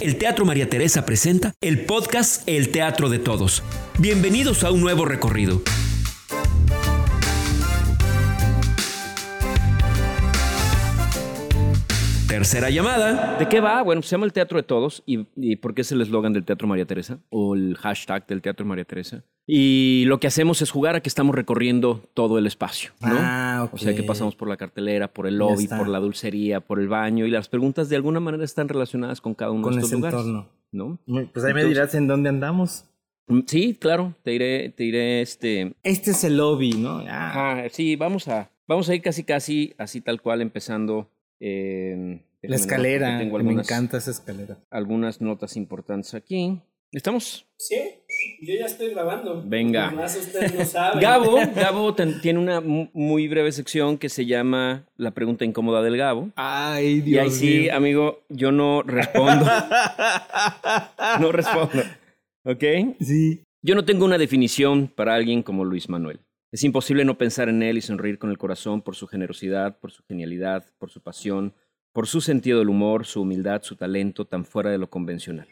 El Teatro María Teresa presenta el podcast El Teatro de Todos. Bienvenidos a un nuevo recorrido. Tercera llamada. ¿De qué va? Bueno, se llama el Teatro de Todos. ¿Y, y por qué es el eslogan del Teatro María Teresa? O el hashtag del Teatro María Teresa. Y lo que hacemos es jugar a que estamos recorriendo todo el espacio, ¿no? Ah, ok. O sea, que pasamos por la cartelera, por el lobby, por la dulcería, por el baño. Y las preguntas de alguna manera están relacionadas con cada uno con de estos ese lugares. entorno. ¿no? Pues ahí me dirás en dónde andamos. Mm, Sí, claro. Te iré, te iré, este... Este es el lobby, ¿no? Ah, Ajá, sí, vamos a, vamos a ir casi, casi, así tal cual, empezando... eh, la escalera. tengo Me encanta esa escalera. algunas notas importantes aquí. ¿Estamos? Sí, yo ya estoy grabando. Venga. Más ustedes no saben. Gabo, Gabo ten- tiene una mu- muy breve sección que se llama La pregunta incómoda del Gabo. Ay, y ahí sí, amigo, yo no respondo. no respondo. ¿Ok? Sí. Yo no tengo una definición para alguien como Luis Manuel. Es imposible no pensar en él y sonreír con el corazón por su generosidad, por su genialidad, por su pasión, por su sentido del humor, su humildad, su talento tan fuera de lo convencional.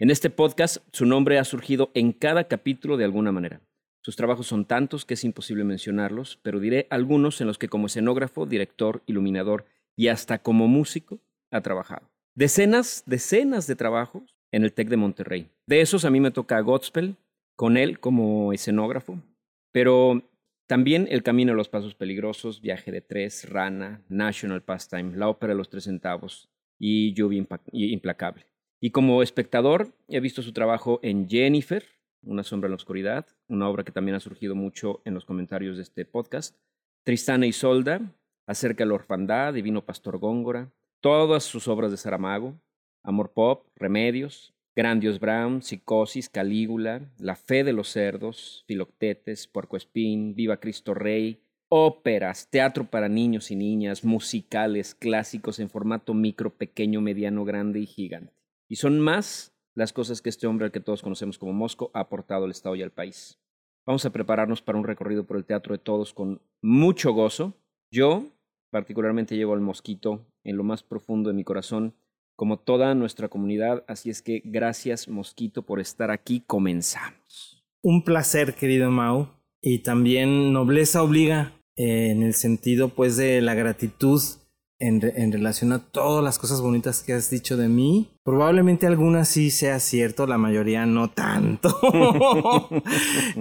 En este podcast, su nombre ha surgido en cada capítulo de alguna manera. Sus trabajos son tantos que es imposible mencionarlos, pero diré algunos en los que como escenógrafo, director, iluminador y hasta como músico ha trabajado. Decenas, decenas de trabajos en el TEC de Monterrey. De esos a mí me toca Godspell, con él como escenógrafo, pero también El Camino a los Pasos Peligrosos, Viaje de Tres, Rana, National Pastime, La Ópera de los Tres Centavos y Lluvia Implacable. Y como espectador he visto su trabajo en Jennifer, Una sombra en la oscuridad, una obra que también ha surgido mucho en los comentarios de este podcast, Tristana y Solda, Acerca de la Orfandad, Divino Pastor Góngora, todas sus obras de Saramago, Amor Pop, Remedios, Grandios Brown, Psicosis, Calígula, La Fe de los Cerdos, Filoctetes, Puerco Espín, Viva Cristo Rey, óperas, teatro para niños y niñas, musicales, clásicos en formato micro, pequeño, mediano, grande y gigante. Y son más las cosas que este hombre al que todos conocemos como Mosco ha aportado al Estado y al país. Vamos a prepararnos para un recorrido por el teatro de todos con mucho gozo. Yo particularmente llevo al mosquito en lo más profundo de mi corazón, como toda nuestra comunidad, así es que gracias mosquito por estar aquí, comenzamos. Un placer, querido Mau. Y también nobleza obliga eh, en el sentido, pues, de la gratitud en, re- en relación a todas las cosas bonitas que has dicho de mí. Probablemente algunas sí sea cierto, la mayoría no tanto.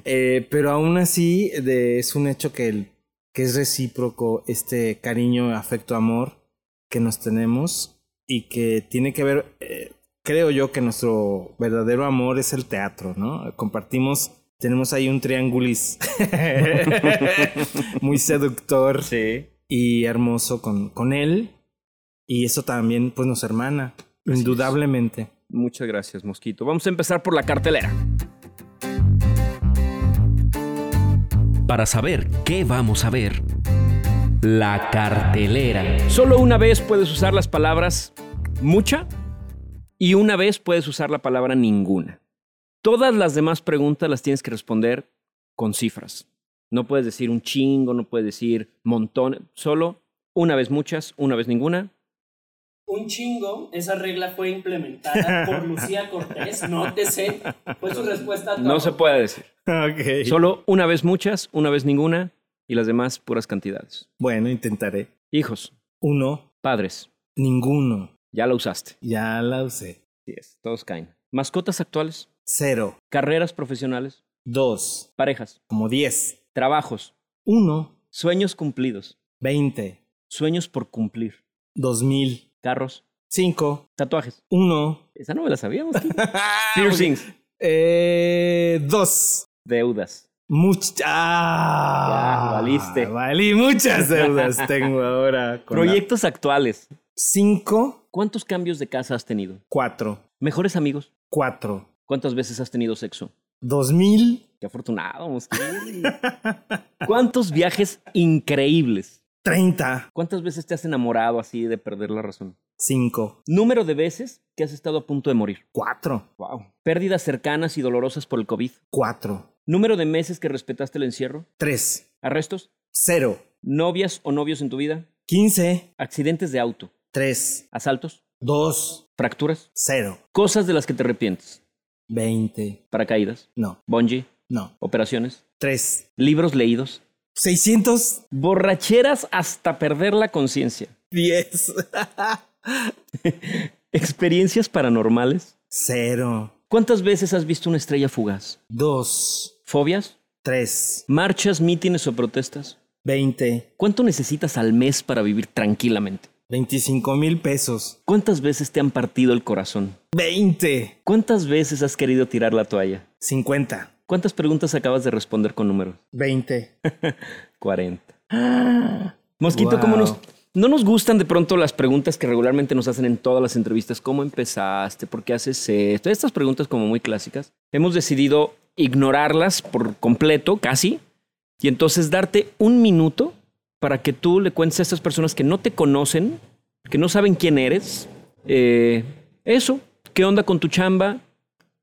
Eh, pero aún así de- es un hecho que, el- que es recíproco este cariño, afecto, amor que nos tenemos y que tiene que ver, eh, creo yo que nuestro verdadero amor es el teatro, ¿no? Compartimos, tenemos ahí un triángulis muy seductor Sí. y hermoso con, con él y eso también pues nos hermana, indudablemente. Muchas gracias, Mosquito. Vamos a empezar por la cartelera. Para saber qué vamos a ver. La cartelera. Solo una vez puedes usar las palabras mucha y una vez puedes usar la palabra ninguna. Todas las demás preguntas las tienes que responder con cifras. No puedes decir un chingo, no puedes decir montón, solo una vez muchas, una vez ninguna. Un chingo, esa regla fue implementada por Lucía Cortés, nótese. Fue su respuesta a todo. No se puede decir. Ok. Solo una vez muchas, una vez ninguna y las demás puras cantidades. Bueno, intentaré. Hijos, Uno, padres, ninguno. ya la usaste. Ya la usé. Es, todos caen. Mascotas actuales, Cero. carreras profesionales, Dos. parejas, Como diez. trabajos, Uno. sueños cumplidos, Veinte. sueños por cumplir, Dos mil. carros, Cinco. tatuajes. Uno. Esa no me la sabíamos. Piercings, Eh, dos. deudas. Muchas. Ah, Ya, valiste. Valí muchas deudas tengo ahora. con la- Proyectos actuales. Cinco. ¿Cuántos cambios de casa has tenido? Cuatro. ¿Mejores amigos? Cuatro. ¿Cuántas veces has tenido sexo? Dos mil. Qué afortunado. ¿Cuántos viajes increíbles? Treinta. ¿Cuántas veces te has enamorado así de perder la razón? Cinco. Número de veces que has estado a punto de morir. Cuatro. Wow. Pérdidas cercanas y dolorosas por el COVID. Cuatro. Número de meses que respetaste el encierro. Tres. Arrestos. Cero. Novias o novios en tu vida. Quince. Accidentes de auto. Tres. Asaltos. Dos. ¿Fracturas? Cero. Cosas de las que te arrepientes. 20. Paracaídas. No. Bungee. No. Operaciones. 3. Libros leídos. 610. Borracheras hasta perder la conciencia. Experiencias paranormales. Cero. ¿Cuántas veces has visto una estrella fugaz? 2. ¿Fobias? 3. ¿Marchas, mítines o protestas? 20. ¿Cuánto necesitas al mes para vivir tranquilamente? 25 mil pesos. ¿Cuántas veces te han partido el corazón? 20. ¿Cuántas veces has querido tirar la toalla? 50. ¿Cuántas preguntas acabas de responder con números? 20. 40. Mosquito, Wow. ¿cómo nos, no nos gustan de pronto las preguntas que regularmente nos hacen en todas las entrevistas? ¿Cómo empezaste? ¿Por qué haces esto? Estas preguntas como muy clásicas. Hemos decidido ignorarlas por completo, casi, y entonces darte un minuto para que tú le cuentes a estas personas que no te conocen, que no saben quién eres, eh, eso, qué onda con tu chamba,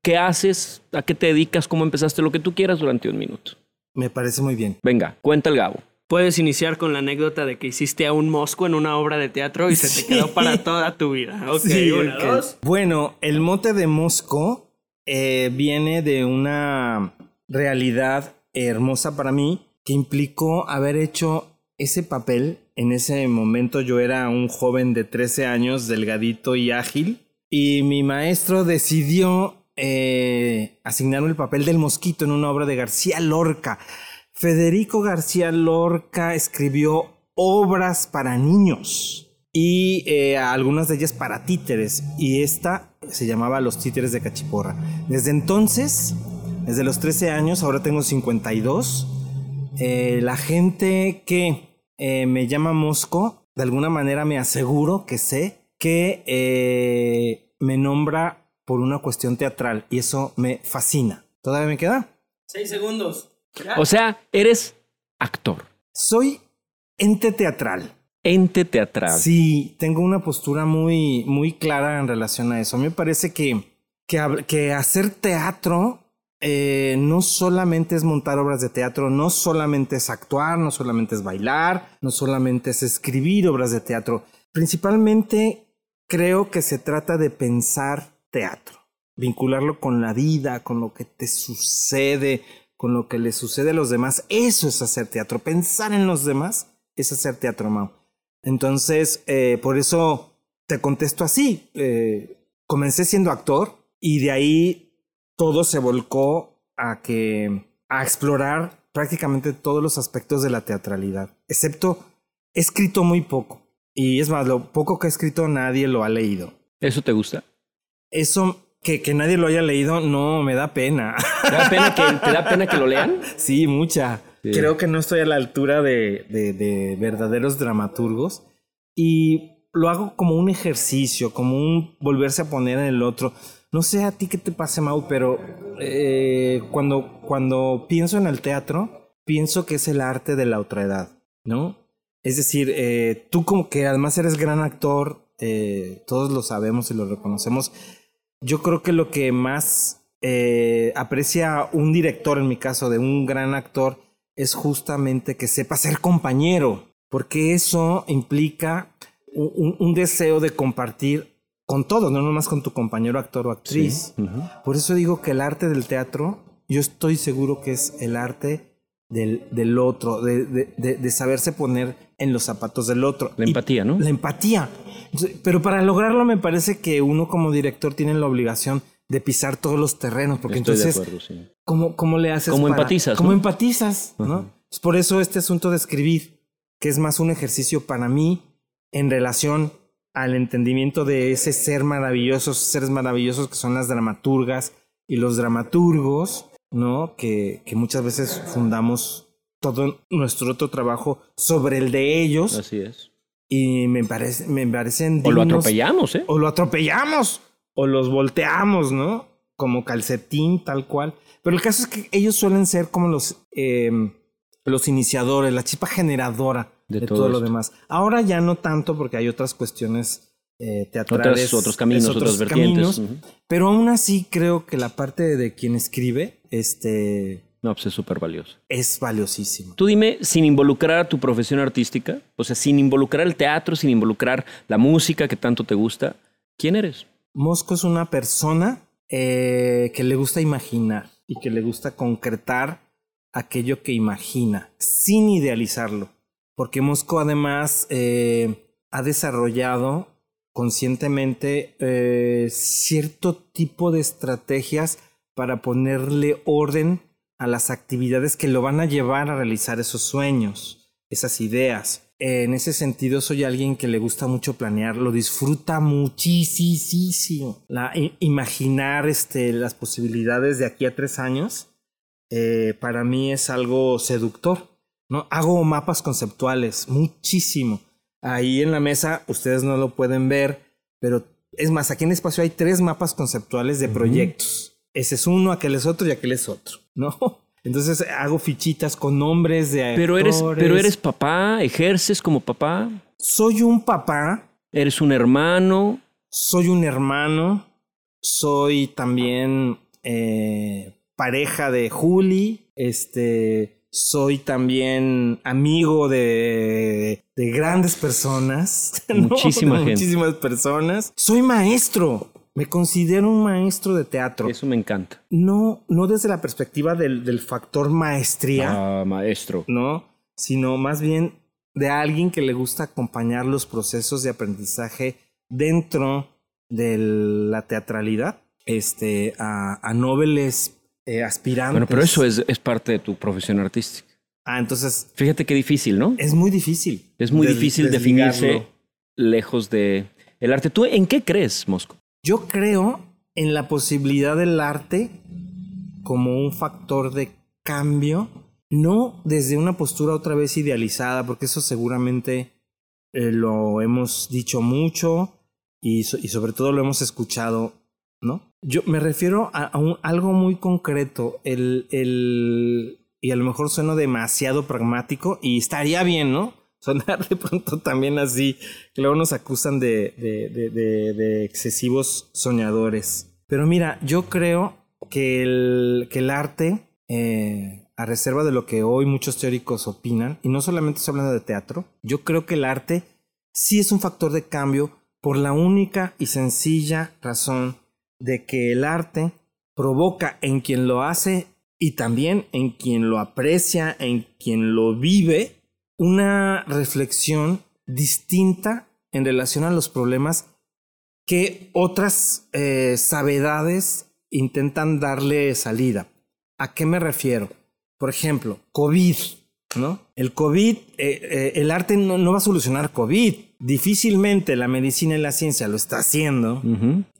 qué haces, a qué te dedicas, cómo empezaste, lo que tú quieras durante un minuto. Me parece muy bien. Venga, cuenta el Gabo. Puedes iniciar con la anécdota de que hiciste a un mosco en una obra de teatro y se te quedó para toda tu vida. Ok, Sí, una, dos. Bueno, el mote de Mosco eh, viene de una realidad hermosa para mí que implicó haber hecho ese papel. En ese momento yo era un joven de 13 años, delgadito y ágil, y mi maestro decidió eh, asignarme el papel del mosquito en una obra de García Lorca. Federico García Lorca escribió obras para niños y eh, algunas de ellas para títeres y esta se llamaba Los títeres de Cachiporra. Desde entonces, desde los 13 años, ahora tengo 52, eh, la gente que eh, me llama Mosco, de alguna manera me aseguro que sé que eh, me nombra por una cuestión teatral y eso me fascina. ¿Todavía me queda? Seis segundos. Ya. O sea, eres actor, Soy ente teatral. Ente teatral. Sí, tengo una postura muy, muy clara en relación a eso. Me parece que, que hacer teatro eh, no solamente es montar obras de teatro, no solamente es actuar, no solamente es bailar, no solamente es escribir obras de teatro. Principalmente creo que se trata de pensar teatro, vincularlo con la vida, con lo que te sucede, con lo que le sucede a los demás. Eso es hacer teatro. Pensar en los demás es hacer teatro, Mau. Entonces, eh, por eso te contesto así. Eh, comencé siendo actor y de ahí todo se volcó a que a explorar prácticamente todos los aspectos de la teatralidad, excepto he escrito muy poco y es más, lo poco que he escrito nadie lo ha leído. ¿Eso te gusta? Eso que, que nadie lo haya leído no me da pena. ¿Te da pena que, te da pena que lo lean? Sí, mucha. Creo que no estoy a la altura de, de- de verdaderos dramaturgos y lo hago como un ejercicio, como un volverse a poner en el otro. No sé a ti qué te pase, Mau, pero eh, cuando, cuando pienso en el teatro, pienso que es el arte de la otredad, ¿no? Es decir, eh, tú como que además eres gran actor, eh, todos lo sabemos y lo reconocemos. Yo creo que lo que más eh, aprecia un director, en mi caso, de un gran actor, es justamente que sepa ser compañero, porque eso implica un, un- deseo de compartir con todos, no nomás con tu compañero actor o actriz. Por eso digo que el arte del teatro, yo estoy seguro que es el arte del, del otro, de, de- de- de saberse poner en los zapatos del otro. La Y- empatía, ¿no? la empatía. Pero para lograrlo me parece que uno como director tiene la obligación de pisar todos los terrenos, porque Estoy entonces, acuerdo, sí. ¿cómo, ¿cómo le haces? ¿Cómo para- empatizas, ¿Cómo no? empatizas? ¿no? Ajá. Es por eso este asunto de escribir, que es más un ejercicio para mí en relación al entendimiento de ese ser maravilloso, esos seres maravillosos que son las dramaturgas y los dramaturgos, ¿no? Que, que muchas veces fundamos todo nuestro otro trabajo sobre el de ellos Así es. y me, parece, me parecen O lo dignos- atropellamos, ¿eh? o lo atropellamos o los volteamos, ¿no? Como calcetín, tal cual. Pero el caso es que ellos suelen ser como los, eh, los iniciadores, la chispa generadora De de, todo todo, lo demás. Ahora ya no tanto porque hay otras cuestiones eh, teatrales. Otras, otros caminos, otros vertientes. caminos, pero aún así creo que la parte de quien escribe este, No, pues es súper valioso. es valiosísima. Tú dime, sin involucrar a tu profesión artística, o sea, sin involucrar el teatro, sin involucrar la música que tanto te gusta, ¿quién eres? Mosco es una persona eh, que le gusta imaginar y que le gusta concretar aquello que imagina, sin idealizarlo. Porque Mosco además eh, ha desarrollado conscientemente eh, cierto tipo de estrategias para ponerle orden a las actividades que lo van a llevar a realizar esos sueños, esas ideas. En ese sentido, soy alguien que le gusta mucho planear, lo disfruta muchísimo. La, imaginar este, las posibilidades de aquí a tres años, eh, para mí es algo seductor. ¿no? Hago mapas conceptuales, muchísimo. Ahí en la mesa, ustedes no lo pueden ver, pero es más, aquí en el espacio hay tres mapas conceptuales de proyectos. Ese es uno, aquel es otro y aquel es otro, ¿no? Entonces hago fichitas con nombres de pero eres Pero eres papá, ejerces como papá. Soy un papá. Eres un hermano. Soy un hermano. Soy también eh, pareja de Juli. Este, soy también amigo de, de grandes personas. Muchísima gente. Muchísimas personas. Soy maestro. Me considero un maestro de teatro. Eso me encanta. No, no desde la perspectiva del, del factor maestría. Ah, maestro. No, sino más bien de alguien que le gusta acompañar los procesos de aprendizaje dentro de la teatralidad este, a, a nobles eh, aspirantes. Bueno, pero eso es, es parte de tu profesión artística. Ah, entonces. Fíjate qué difícil, ¿no? Es muy difícil. Es muy difícil definirse lejos de el arte. ¿Tú en qué crees, Mosco? Yo creo en la posibilidad del arte como un factor de cambio, no desde una postura otra vez idealizada, porque eso seguramente eh, lo hemos dicho mucho y, sobre todo lo hemos escuchado, ¿no? Yo me refiero a, algo muy concreto, el, el, y a lo mejor sueno demasiado pragmático y estaría bien, ¿no? Sonar de pronto también así, que luego nos acusan de, de, excesivos soñadores. Pero mira, yo creo que el, que el arte, eh, a reserva de lo que hoy muchos teóricos opinan, y no solamente estoy hablando de teatro, yo creo que el arte sí es un factor de cambio por la única y sencilla razón de que el arte provoca en quien lo hace y también en quien lo aprecia, en quien lo vive, una reflexión distinta en relación a los problemas que otras eh, sabedades intentan darle salida. ¿A qué me refiero? Por ejemplo, COVID, ¿no? El COVID, eh, eh, el arte no, va a solucionar COVID. Difícilmente la medicina y la ciencia lo está haciendo,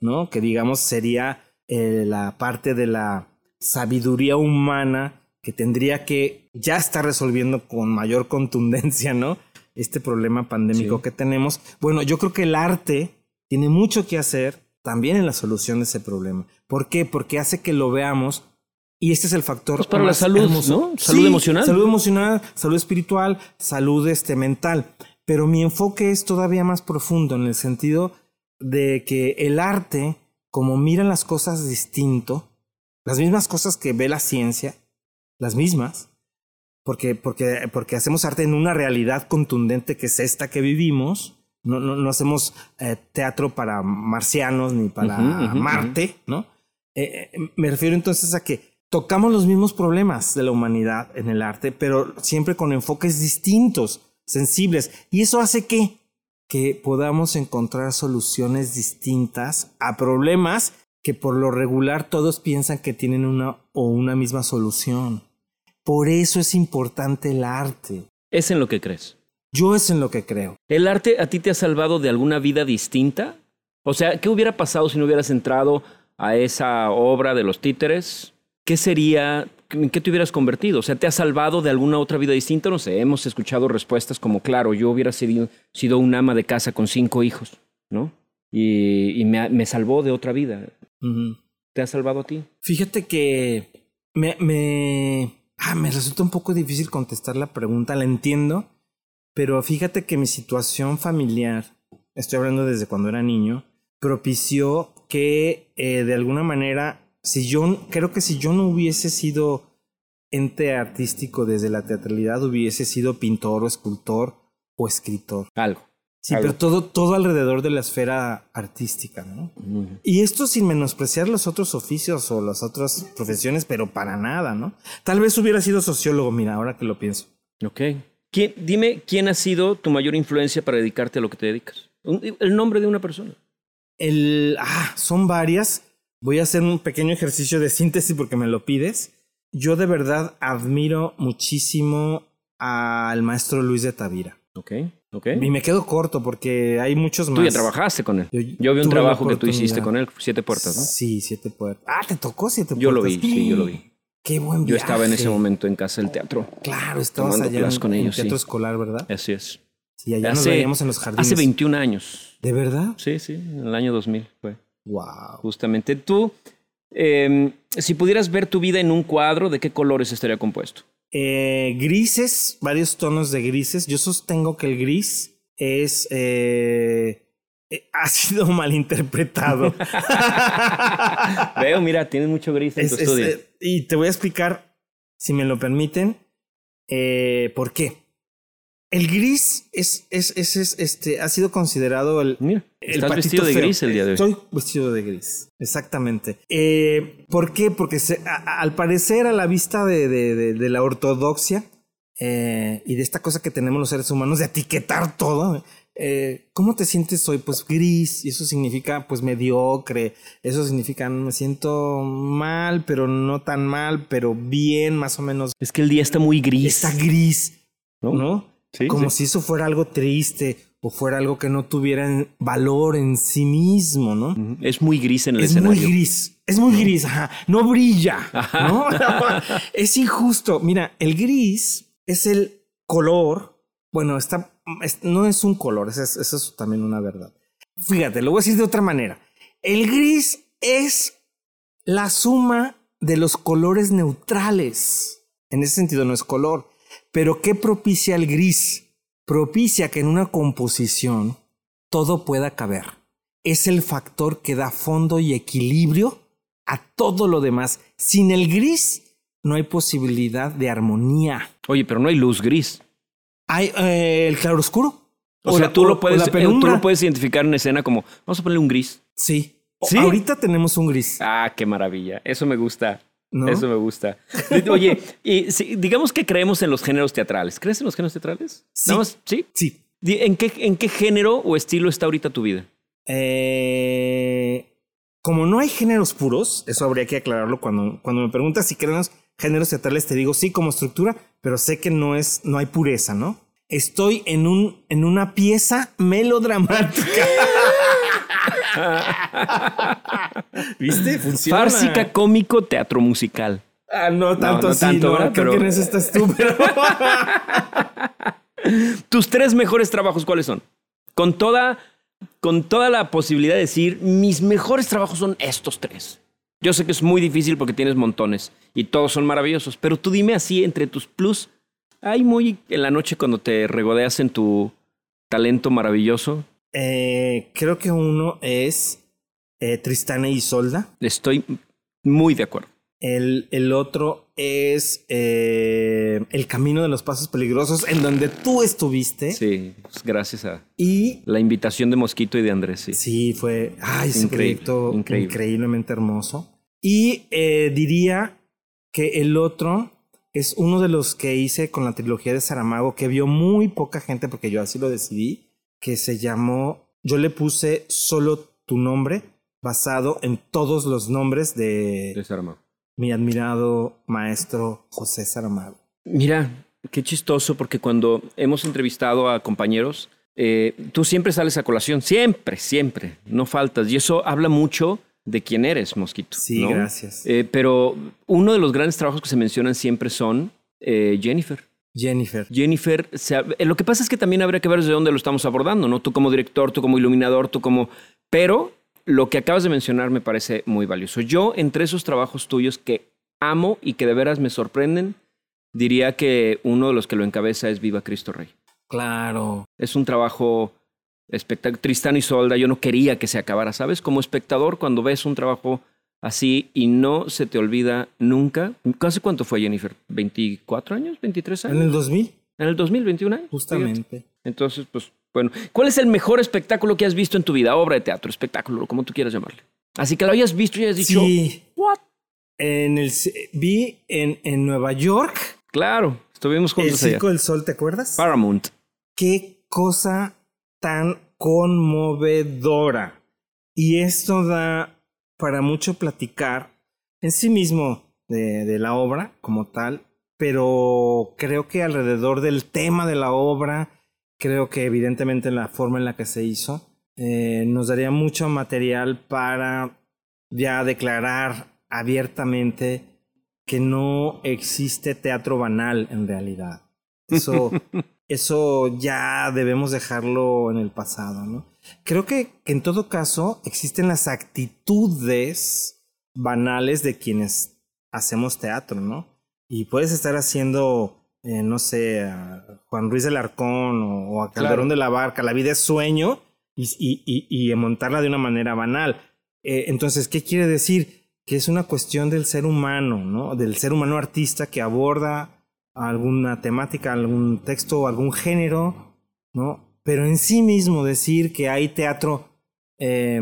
¿no? Que digamos sería la parte de la sabiduría humana que tendría que ya estar resolviendo con mayor contundencia, ¿no? Este problema pandémico que tenemos. Bueno, yo creo que el arte tiene mucho que hacer también en la solución de ese problema. ¿Por qué? Porque hace que lo veamos y este es el factor pues para la salud, ¿no? Salud emocional. Salud emocional, salud espiritual, salud este, mental. Pero mi enfoque es todavía más profundo en el sentido de que el arte, como mira las cosas distinto, las mismas cosas que ve la ciencia, las mismas, porque, porque, porque hacemos arte en una realidad contundente que es esta que vivimos. No, no, no hacemos eh, teatro para marcianos ni para Marte, ¿no? Eh, eh, me refiero entonces a que tocamos los mismos problemas de la humanidad en el arte, pero siempre con enfoques distintos, sensibles. Y eso hace que, que podamos encontrar soluciones distintas a problemas que por lo regular todos piensan que tienen una o una misma solución. Por eso es importante el arte. ¿Es en lo que crees? Yo es en lo que creo. ¿El arte a ti te ha salvado de alguna vida distinta? O sea, ¿qué hubiera pasado si no hubieras entrado a esa obra de los títeres? ¿Qué sería, en qué te hubieras convertido? O sea, ¿te ha salvado de alguna otra vida distinta? No sé, hemos escuchado respuestas como, claro, yo hubiera sido, sido un ama de casa con cinco hijos, ¿no? Y, me, salvó de otra vida. ¿Te ha salvado a ti? Fíjate que me, me, Ah, me resulta un poco difícil contestar la pregunta, la entiendo, pero fíjate que mi situación familiar, estoy hablando desde cuando era niño, propició que eh, de alguna manera, si yo creo que si yo no hubiese sido ente artístico desde la teatralidad, hubiese sido pintor o escultor o escritor. Algo. Sí, Algo. pero todo, todo alrededor de la esfera artística, ¿no? Ujú. Y esto sin menospreciar los otros oficios o las otras profesiones, pero para nada, ¿no? Tal vez hubiera sido sociólogo, mira, ahora que lo pienso. Ok. ¿Quién- dime quién ha sido tu mayor influencia para dedicarte a lo que te dedicas. Un- el nombre de una persona. El, ah, son varias. Voy a hacer un pequeño ejercicio de síntesis porque me lo pides. Yo de verdad admiro muchísimo al maestro Luis de Tavira. Ok. Y me quedo corto porque hay muchos más. Tú ya trabajaste con él. Yo- Yo, vi un trabajo que tú hiciste con él, Siete Puertas, ¿no? Sí, siete puertas. Ah, te tocó siete puertas. Yo lo vi, sí, yo lo vi. Qué buen Yo viaje. estaba en ese momento en casa del teatro. Claro, estabas allá en, con en ellos, teatro sí. escolar, ¿verdad? Así es. Sí, allá nos veíamos en los jardines. Hace 21 años. ¿De verdad? Sí, sí, en el año 2000 fue. Wow. Justamente. Tú, eh, si pudieras ver tu vida en un cuadro, ¿de qué colores estaría compuesto? Eh, grises, varios tonos de grises. Yo sostengo que el gris es. eh, eh, ha sido malinterpretado. Veo, mira, tienes mucho gris en Es- tu es, estudio. y te voy a explicar, si me lo permiten, eh, por qué. El gris es, es, es, es, este, ha sido considerado el, Mira, el estás vestido de feo. gris el día de hoy. Estoy vestido de gris, exactamente. Eh, ¿Por qué? Porque se- a- a- al parecer a la vista de, de- de- de la ortodoxia eh, y de esta cosa que tenemos los seres humanos de etiquetar todo, eh, ¿cómo te sientes hoy? Pues gris, y eso significa pues mediocre, eso significa me siento mal, pero no tan mal, pero bien, más o menos. Es que el día está muy gris. Está gris, ¿no? ¿no? Sí, como sí. si eso fuera algo triste o fuera algo que no tuviera valor en sí mismo, ¿no? Es muy gris en el Es escenario. muy gris, es muy gris, ajá, no brilla, ¿no? es injusto. Mira, el gris es el color, bueno, está, es- no es un color, eso es, eso es también una verdad. Fíjate, lo voy a decir de otra manera. El gris es la suma de los colores neutrales. En ese sentido no es color. Pero ¿qué propicia el gris? Propicia que en una composición todo pueda caber. Es el factor que da fondo y equilibrio a todo lo demás. Sin el gris no hay posibilidad de armonía. Oye, pero no hay luz gris. Hay eh, el claroscuro. O, O sea, la- tú, o- lo puedes, eh, tú lo puedes identificar en escena como, vamos a ponerle un gris. Sí. ¿Sí? Ahorita tenemos un gris. Ah, qué maravilla. Eso me gusta. ¿No? Eso me gusta. Oye, y si- digamos que creemos en los géneros teatrales. ¿Crees en los géneros teatrales? Sí. Más, ¿Sí? Sí. ¿En qué, ¿En qué género o estilo está ahorita tu vida? Eh, como no hay géneros puros, eso habría que aclararlo cuando, cuando me preguntas si queremos géneros teatrales, te digo sí como estructura, pero sé que no es, no hay pureza, ¿no? Estoy en un, en una pieza melodramática. ¿Viste? Funciona. Fársica, cómico, teatro musical. Ah, no tanto no así, tanto, no, creo Pero- que en eso estás tú, pero... ¿Tus tres mejores trabajos cuáles son? Con toda, con toda la posibilidad de decir, mis mejores trabajos son estos tres. Yo sé que es muy difícil porque tienes montones y todos son maravillosos, pero tú dime así entre tus plus, hay muy en la noche cuando te regodeas en tu talento maravilloso. Eh, creo que uno es eh, Tristana y Isolda. Estoy muy de acuerdo. El, el otro es eh, El Camino de los Pasos Peligrosos, en donde tú estuviste. Sí, pues gracias a Y la invitación de Mosquito y de Andrés. Sí. sí, fue ay, ese Increíble, proyecto increíble. increíblemente hermoso. Y eh, diría que el otro es uno de los que hice con la trilogía de Saramago, que vio muy poca gente, porque yo así lo decidí, que se llamó, yo le puse solo tu nombre, basado en todos los nombres de de Saramago. mi admirado maestro José Saramago. Mira, qué chistoso porque cuando hemos entrevistado a compañeros, eh, tú siempre sales a colación, siempre, siempre, no faltas. Y eso habla mucho de quién eres, Mosquito. Sí, ¿no? gracias. Eh, pero uno de los grandes trabajos que se mencionan siempre son eh, Jennifer. Jennifer. Jennifer, se eh, lo que pasa es que también habría que ver desde dónde lo estamos abordando, ¿no? Tú como director, tú como iluminador, tú como... Pero lo que acabas de mencionar me parece muy valioso. Yo, entre esos trabajos tuyos que amo y que de veras me sorprenden, diría que uno de los que lo encabeza es Viva Cristo Rey. Claro. Es un trabajo espectacular. Tristán y Solda, yo no quería que se acabara, ¿sabes? Como espectador, cuando ves un trabajo así y no se te olvida nunca. ¿Hace cuánto fue Jennifer? ¿24 años? ¿23 años? En el 2000, En el 2021 años. justamente. Entonces, pues Bueno, ¿cuál es el mejor espectáculo que has visto en tu vida? Obra de teatro, espectáculo, como tú quieras llamarle. Así que lo hayas visto y hayas dicho, Sí. ¿what? En el, vi en, en Nueva York Claro, estuvimos el juntos allá. Circo del Sol, ¿te acuerdas? Paramount. Qué cosa tan conmovedora. Y esto da para mucho platicar en sí mismo de, de la obra como tal, pero creo que alrededor del tema de la obra, creo que evidentemente la forma en la que se hizo, eh, nos daría mucho material para ya declarar abiertamente que no existe teatro banal en realidad. Eso, eso ya debemos dejarlo en el pasado, ¿no? Creo que, que en todo caso existen las actitudes banales de quienes hacemos teatro, ¿no? Y puedes estar haciendo, eh, no sé, a Juan Ruiz del Arcón o, o a Calderón Claro. de la Barca, la vida es sueño, y, y, y, y montarla de una manera banal. Eh, entonces, ¿qué quiere decir? Que es una cuestión del ser humano, ¿no? Del ser humano artista que aborda alguna temática, algún texto, algún género, ¿no? Pero en sí mismo decir que hay teatro eh,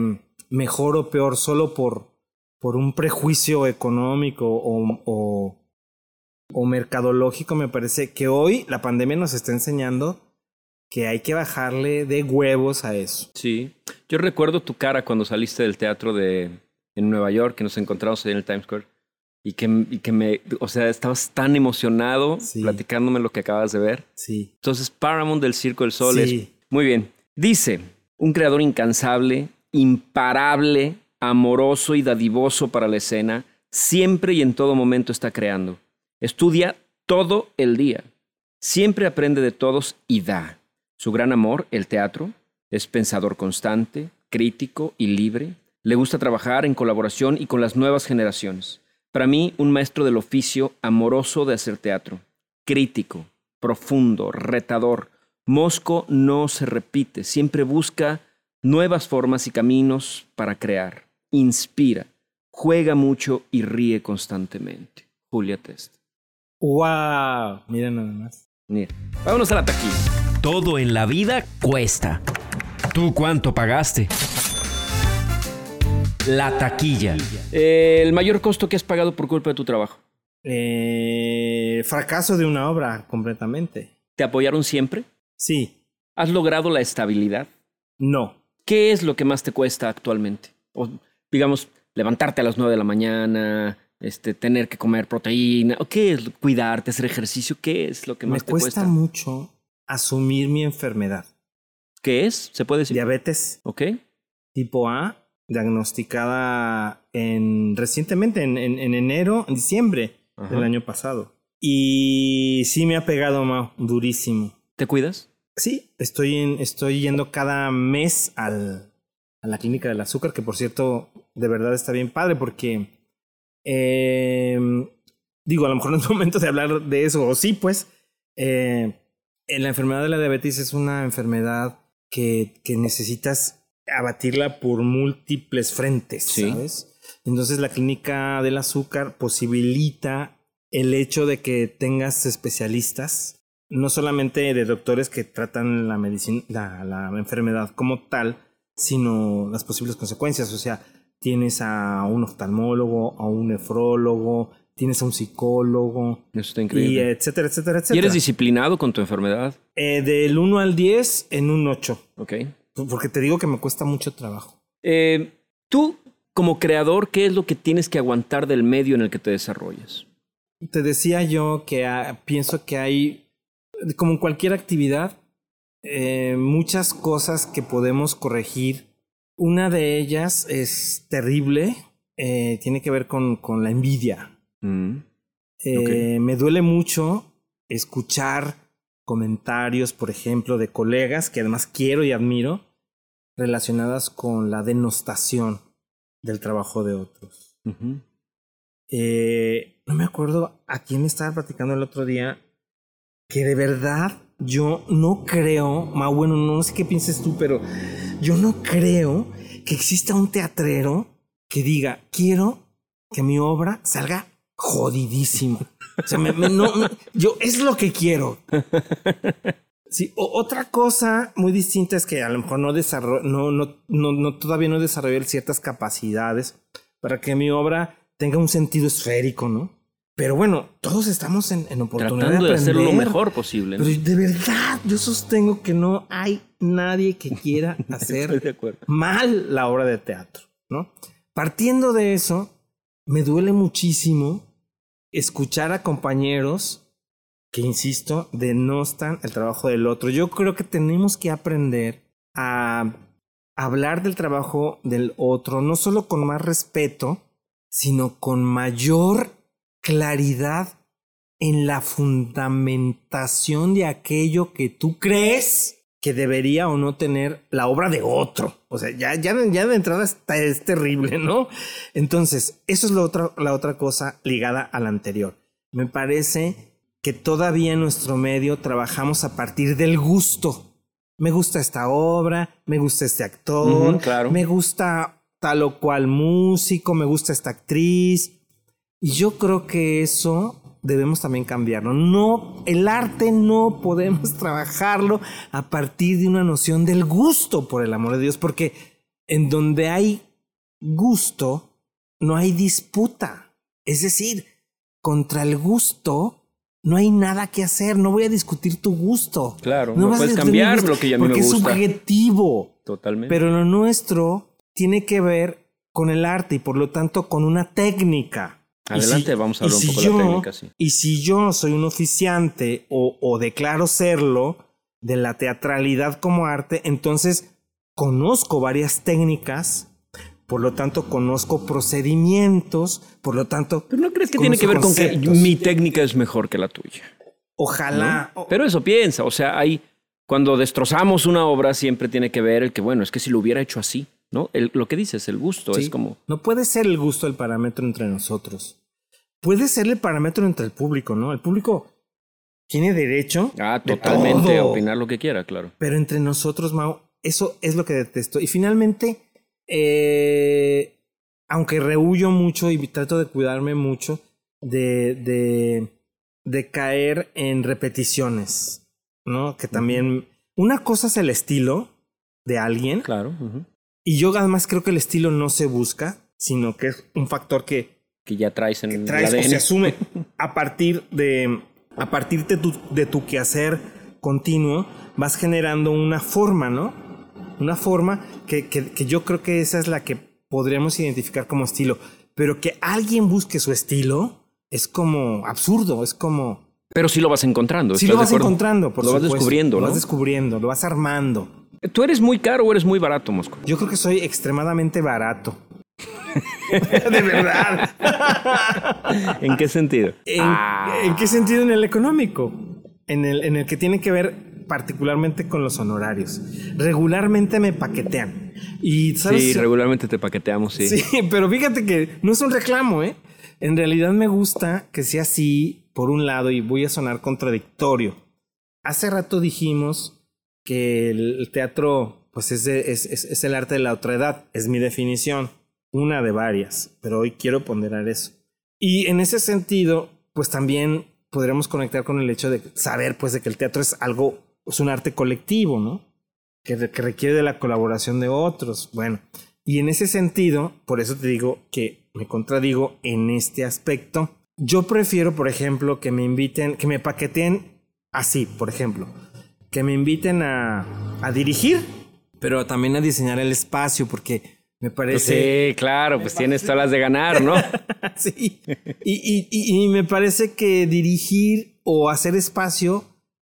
mejor o peor solo por, por un prejuicio económico o, o, mercadológico, me parece que hoy la pandemia nos está enseñando que hay que bajarle de huevos a eso. Sí. Yo recuerdo tu cara cuando saliste del teatro de, en Nueva York, que nos encontramos en el Times Square. Y que, y que me, o sea, estabas tan emocionado Sí. platicándome lo que acabas de ver. Sí. Entonces, Paramount del Circo del Sol es Sí. Muy bien. Dice, un creador incansable, imparable, amoroso y dadivoso para la escena, siempre y en todo momento está creando. Estudia todo el día. Siempre aprende de todos y da. Su gran amor, el teatro, es pensador constante, crítico y libre. Le gusta trabajar en colaboración y con las nuevas generaciones. Para mí, un maestro del oficio amoroso de hacer teatro. Crítico, profundo, retador. Mosco no se repite, siempre busca nuevas formas y caminos para crear. Inspira, juega mucho y ríe constantemente. Julia Test. ¡Wow! Mira nada más. Mira, vámonos a la taquilla. Todo en la vida cuesta. ¿Tú cuánto pagaste? La taquilla. Eh, el mayor costo que has pagado por culpa de tu trabajo. Eh, fracaso de una obra completamente. ¿Te apoyaron siempre? Sí, ¿Has logrado la estabilidad? no. ¿Qué es lo que más te cuesta actualmente? O, digamos, levantarte a las 9 de la mañana, este, tener que comer proteína, ¿o qué es? Cuidarte, hacer ejercicio, ¿qué es lo que Me más te cuesta cuesta? mucho asumir mi enfermedad. ¿Qué es? ¿Se puede decir? Diabetes ¿Ok? tipo A, diagnosticada en, recientemente, en, en- en enero, en diciembre Ajá. del año pasado. Y sí me ha pegado ma, durísimo. ¿Te cuidas? Sí, estoy, en- estoy yendo cada mes al, a la clínica del azúcar, que por cierto, de verdad está bien padre porque, eh, digo, a lo mejor no es momento de hablar de eso, o sí, pues, eh, la enfermedad de la diabetes es una enfermedad que, que necesitas abatirla por múltiples frentes, Sí. ¿sabes? Entonces la clínica del azúcar posibilita el hecho de que tengas especialistas no solamente de doctores que tratan la medicina, la, la enfermedad como tal, sino las posibles consecuencias. O sea, tienes a un oftalmólogo, a un nefrólogo, tienes a un psicólogo, Eso está y increíble. etcétera, etcétera, ¿Y, etcétera. eres disciplinado con tu enfermedad? Eh, del 1 al 10 en un 8. ¿Ok? Porque te digo que me cuesta mucho trabajo. Eh, Tú, como creador, ¿qué es lo que tienes que aguantar del medio en el que te desarrollas? Te decía yo que ah, pienso que hay, como en cualquier actividad, eh, muchas cosas que podemos corregir. Una de ellas es terrible, eh, tiene que ver con, con la envidia. Mm. Me duele mucho escuchar comentarios, por ejemplo, de colegas que además quiero y admiro, relacionadas con la denostación del trabajo de otros. Eh, no me acuerdo a quién estaba platicando el otro día que de verdad yo no creo, ma bueno, no sé qué pienses tú, pero yo no creo que exista un teatrero que diga, quiero que mi obra salga jodidísima. O sea, me- me- no, no, yo es lo que quiero. Sí, otra cosa muy distinta es que a lo mejor no, desarrollo, no, no, no, todavía no desarrollé ciertas capacidades para que mi obra tenga un sentido esférico, ¿no? Pero bueno, todos estamos en, en oportunidad Tratando de, hacer lo mejor posible. Pero de verdad, yo sostengo que no hay nadie que quiera hacer mal la obra de teatro, ¿no? Partiendo de eso, me duele muchísimo escuchar a compañeros que, insisto, denostan el trabajo del otro. Yo creo que tenemos que aprender a hablar del trabajo del otro, no solo con más respeto, sino con mayor claridad en la fundamentación de aquello que tú crees que debería o no tener la obra de otro. O sea, ya, ya, ya de entrada está, es terrible, ¿no? Entonces, eso es la otra, la otra cosa ligada a la anterior. Me parece que todavía en nuestro medio trabajamos a partir del gusto. Me gusta esta obra, me gusta este actor, claro. me gusta tal o cual músico, me gusta esta actriz. Y yo creo que eso debemos también cambiarlo. No, el arte no podemos trabajarlo a partir de una noción del gusto, por el amor de Dios, porque en donde hay gusto, no hay disputa. Es decir, contra el gusto no hay nada que hacer. No voy a discutir tu gusto. Claro, no, puedes cambiar lo que ya me gusta. Porque es subjetivo. Totalmente. Pero lo nuestro tiene que ver con el arte y por lo tanto con una técnica. Adelante, vamos a hablar un poco de la técnica, sí. Y si yo soy un oficiante o, o declaro serlo de la teatralidad como arte, entonces conozco varias técnicas, por lo tanto conozco procedimientos, por lo tanto... ¿Pero no crees que tiene que ver con que mi técnica es mejor que la tuya? Ojalá. Pero eso piensa, o sea, hay... Cuando destrozamos una obra siempre tiene que ver el que, bueno, es que si lo hubiera hecho así, ¿no? lo que dices, el gusto, es como... No puede ser el gusto el parámetro entre nosotros. Puede ser el parámetro entre el público, ¿no? El público tiene derecho ah, totalmente a opinar lo que quiera, claro. Pero entre nosotros, Mau, eso es lo que detesto. Y finalmente, eh, aunque rehuyo mucho y trato de cuidarme mucho de, de, de caer en repeticiones, ¿no? Que también... Una cosa es el estilo de alguien. Claro. Y yo además creo que el estilo no se busca, sino que es un factor que... Que ya traes en el ADN. O se asume a partir de... A partir de tu, de tu quehacer continuo, vas generando una forma, ¿no? Una forma que, que, que yo creo que esa es la que podríamos identificar como estilo. Pero que alguien busque su estilo es como absurdo, es como... Pero sí lo vas encontrando. Sí lo vas encontrando, por Lo vas descubriendo, ¿no? Lo vas descubriendo, lo vas armando. ¿Tú eres muy caro o eres muy barato, Mosco? Yo creo que soy extremadamente barato. de verdad. ¿En qué sentido? Ah. ¿En, qué sentido? En el económico. En el, en el que tiene que ver particularmente con los honorarios. Regularmente me paquetean. Y, ¿sabes? Sí, regularmente te paqueteamos, sí. Sí, pero fíjate que no es un reclamo, ¿eh? En realidad me gusta que sea así, por un lado, y voy a sonar contradictorio. Hace rato dijimos que el teatro pues es, es, es, el arte de la otra edad, es mi definición, una de varias, pero hoy quiero ponderar eso. Y en ese sentido, pues también podremos conectar con el hecho de saber pues de que el teatro es algo, es un arte colectivo, ¿no? Que, que requiere de la colaboración de otros. Bueno, y en ese sentido, por eso te digo que me contradigo en este aspecto. Yo prefiero, por ejemplo, que me inviten, que me paqueteen así, por ejemplo que me inviten a, a dirigir, pero también a diseñar el espacio, porque me parece... Sí, claro, pues tienes todas las de ganar, ¿no? sí. Y, y, y, me parece que dirigir o hacer espacio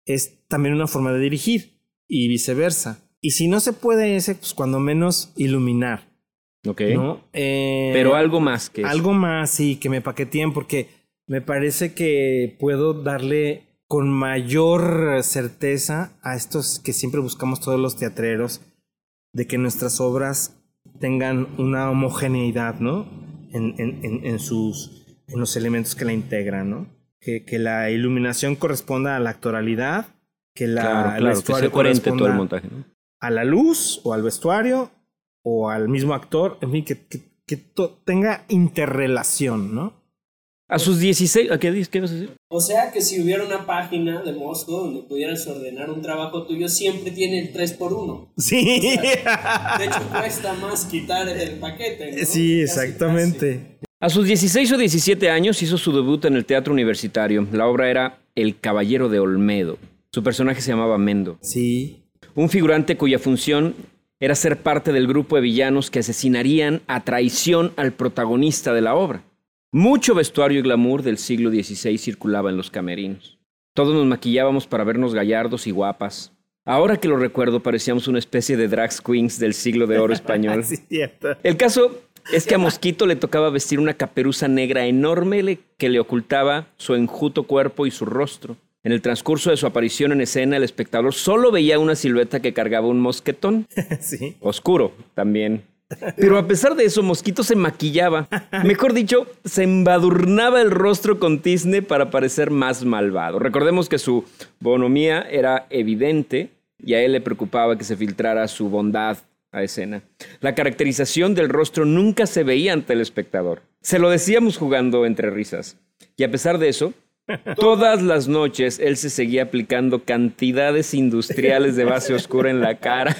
es también una forma de dirigir y viceversa. Y si no se puede ese, pues cuando menos iluminar. Ok. ¿no? Eh, Pero algo más que... Algo más, sí, que me paqueteen porque me parece que puedo darle con mayor certeza a estos que siempre buscamos todos los teatreros, de que nuestras obras tengan una homogeneidad, ¿no? En, en, en, sus, en los elementos que la integran, ¿no? Que, que la iluminación corresponda a la actoralidad, que la, el vestuario corresponda todo el montaje, ¿no? a la luz o al vestuario o al mismo actor, en fin, que, que, que tenga interrelación, ¿no? A sus 16, ¿a qué, dices? qué vas a decir? O sea que si hubiera una página de Mosco donde pudieras ordenar un trabajo tuyo, siempre tiene el 3x1. Sí. De hecho, cuesta más quitar el paquete. ¿no? Sí, Casi, exactamente. A sus 16 o 17 años hizo su debut en el teatro universitario. La obra era El Caballero de Olmedo. Su personaje se llamaba Mendo. Sí. Un figurante cuya función era ser parte del grupo de villanos que asesinarían a traición al protagonista de la obra. Mucho vestuario y glamour del siglo XVI circulaba en los camerinos. Todos nos maquillábamos para vernos gallardos y guapas. Ahora que lo recuerdo, parecíamos una especie de drag queens del siglo de oro español. Sí. El caso es que a Mosquito le tocaba vestir una caperuza negra enorme que le ocultaba su enjuto cuerpo y su rostro. En el transcurso de su aparición en escena, el espectador solo veía una silueta que cargaba un mosquetón, Sí. oscuro también. Pero a pesar de eso, Mosquito se maquillaba. Mejor dicho, se embadurnaba el rostro con tizne para parecer más malvado. Recordemos que su bonomía era evidente y a él le preocupaba que se filtrara su bondad a escena. La caracterización del rostro nunca se veía ante el espectador. Se lo decíamos jugando entre risas. Y a pesar de eso, todas las noches él se seguía aplicando cantidades industriales de base oscura en la cara.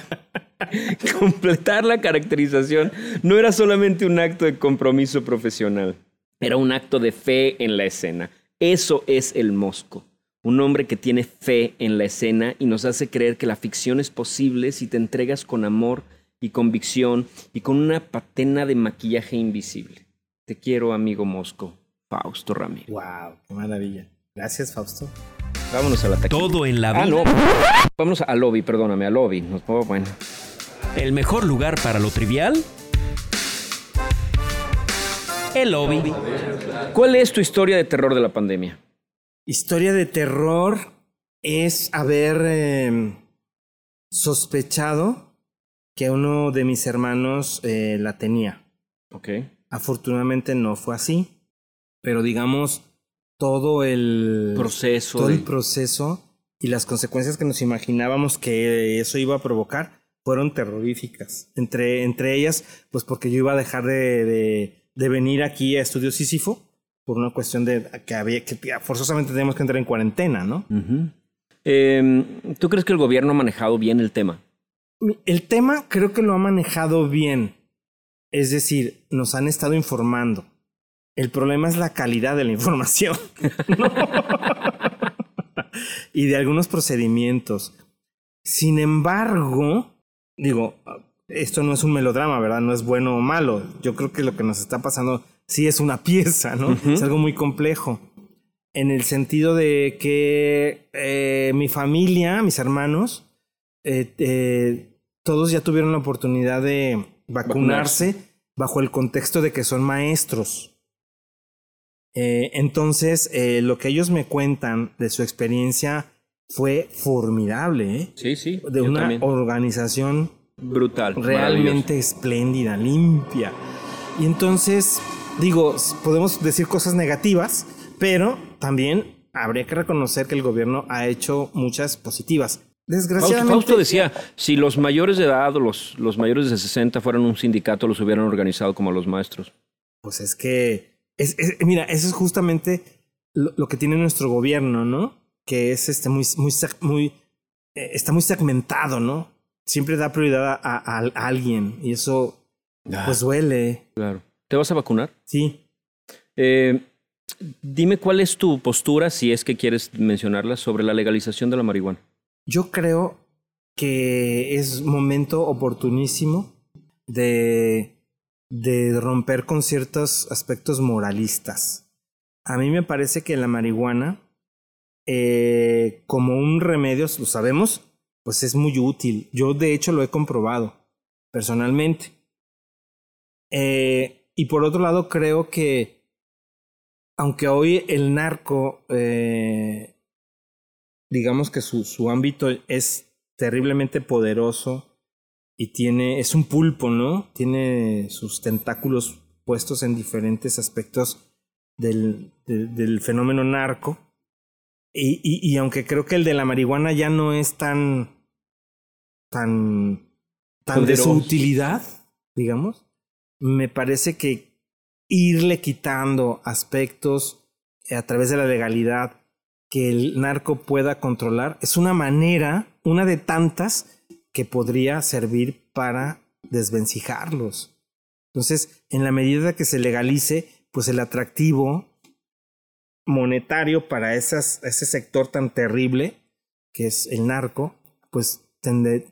Completar la caracterización no era solamente un acto de compromiso profesional, era un acto de fe en la escena. Eso es el Mosco. Un hombre que tiene fe en la escena y nos hace creer que la ficción es posible si te entregas con amor y convicción y con una patena de maquillaje invisible. Te quiero, amigo Mosco. Fausto Ramírez. Wow, qué maravilla. Gracias, Fausto. Vámonos a la taquilla. Todo en la vida. Ah, no. Vámonos al lobby, perdóname, al lobby. Nos- oh, bueno. El mejor lugar para lo trivial. El lobby. ¿Cuál es tu historia de terror de la pandemia? Historia de terror es haber eh, sospechado que uno de mis hermanos eh, la tenía. Ok. Afortunadamente no fue así, pero digamos todo el Proceso. todo de- el proceso y las consecuencias que nos imaginábamos que eso iba a provocar fueron terroríficas. Entre, entre ellas, pues porque yo iba a dejar de, de, de venir aquí a Estudio Sísifo por una cuestión de que había que forzosamente teníamos que entrar en cuarentena, ¿no? Em, ¿Tú crees que el gobierno ha manejado bien el tema? El tema creo que lo ha manejado bien. Es decir, nos han estado informando. El problema es la calidad de la información. ¿no? y de algunos procedimientos. Sin embargo, digo, esto no es un melodrama, ¿verdad? No es bueno o malo. Yo creo que lo que nos está pasando sí es una pieza, ¿no? Es algo muy complejo. En el sentido de que eh, mi familia, mis hermanos, eh, eh, todos ya tuvieron la oportunidad de vacunarse, bajo el contexto de que son maestros. Eh, entonces, eh, lo que ellos me cuentan de su experiencia fue formidable, ¿eh? Sí, sí. de una también. organización Brutal. realmente espléndida, limpia. Y entonces, digo, podemos decir cosas negativas, pero también habría que reconocer que el gobierno ha hecho muchas positivas. Desgraciadamente, Fausto decía, si los mayores de edad o los, los mayores de 60 fueran un sindicato, los hubieran organizado como los maestros. pues es que, es, es- mira, eso es justamente lo, lo que tiene nuestro gobierno, ¿no? Que es este muy, muy, muy eh, está muy segmentado, ¿no? Siempre da prioridad a, a- a alguien y eso, pues duele, Claro. ¿Te vas a vacunar? sí. Eh, dime cuál es tu postura, si es que quieres mencionarla, sobre la legalización de la marihuana. Yo creo que es momento oportunísimo de, de romper con ciertos aspectos moralistas. A mí me parece que la marihuana, eh, como un remedio, lo sabemos, pues es muy útil. Yo de hecho lo he comprobado personalmente. Eh, y por otro lado, creo que aunque hoy el narco eh, digamos que su, su ámbito es terriblemente poderoso y tiene, es un pulpo, ¿no? Tiene sus tentáculos puestos en diferentes aspectos del, del, del fenómeno narco. Y, y, y, aunque creo que el de la marihuana ya no es tan, tan, tan de su utilidad, digamos, me parece que irle quitando aspectos a través de la legalidad que el narco pueda controlar es una manera, una de tantas, que podría servir para desvencijarlos. Entonces, en la medida que se legalice, pues el atractivo monetario para ese sector tan terrible que es el narco, pues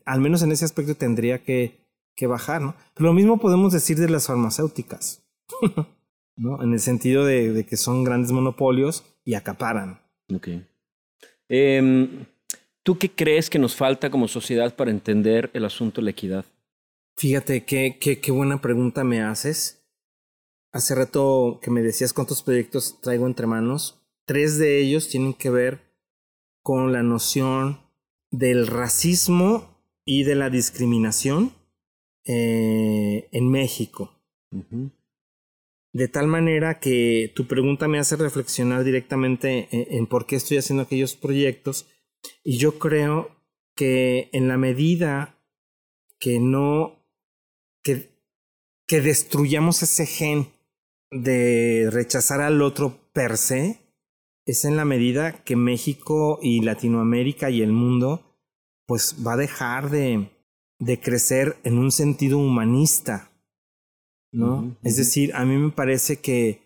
al menos en ese aspecto tendría que, que bajar, ¿no? Pero lo mismo podemos decir de las farmacéuticas, ¿no? En el sentido de, de, que son grandes monopolios y acaparan. Ok. Em, ¿Tú qué crees que nos falta como sociedad para entender el asunto de la equidad? Fíjate, qué, qué, qué buena pregunta me haces. Hace rato que me decías cuántos proyectos traigo entre manos. Tres de ellos tienen que ver con la noción del racismo y de la discriminación eh, en México. De tal manera que tu pregunta me hace reflexionar directamente en, por qué estoy haciendo aquellos proyectos. Y yo creo que en la medida que no, que, que destruyamos ese gen de rechazar al otro per se, es en la medida que México y Latinoamérica y el mundo pues va a dejar de, de crecer en un sentido humanista, ¿no? Es decir, a mí me parece que,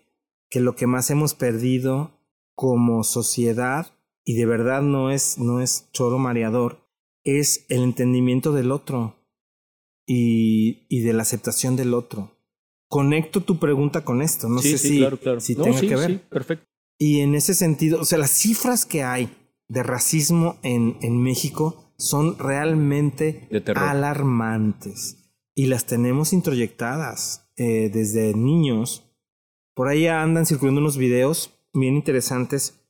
que lo que más hemos perdido como sociedad, y de verdad no es, no es choro mareador, es el entendimiento del otro y, y de la aceptación del otro. Conecto tu pregunta con esto, no sé si, si tenga que ver. perfecto. Y en ese sentido, o sea, las cifras que hay de racismo en, en México son realmente alarmantes y las tenemos introyectadas eh, desde niños. Por ahí andan circulando unos videos bien interesantes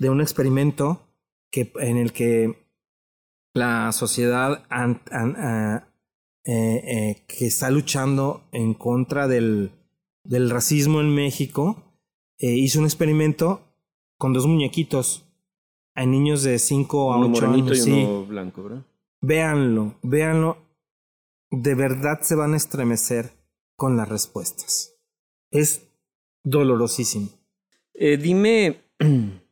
de un experimento que, en el que la sociedad eh, eh, que está luchando en contra del, del racismo en México eh, hizo un experimento con dos muñequitos. Hay niños de 5 a 8 años. Y uno blanco, ¿verdad? Véanlo, véanlo. De verdad se van a estremecer con las respuestas. Es dolorosísimo. Eh, dime,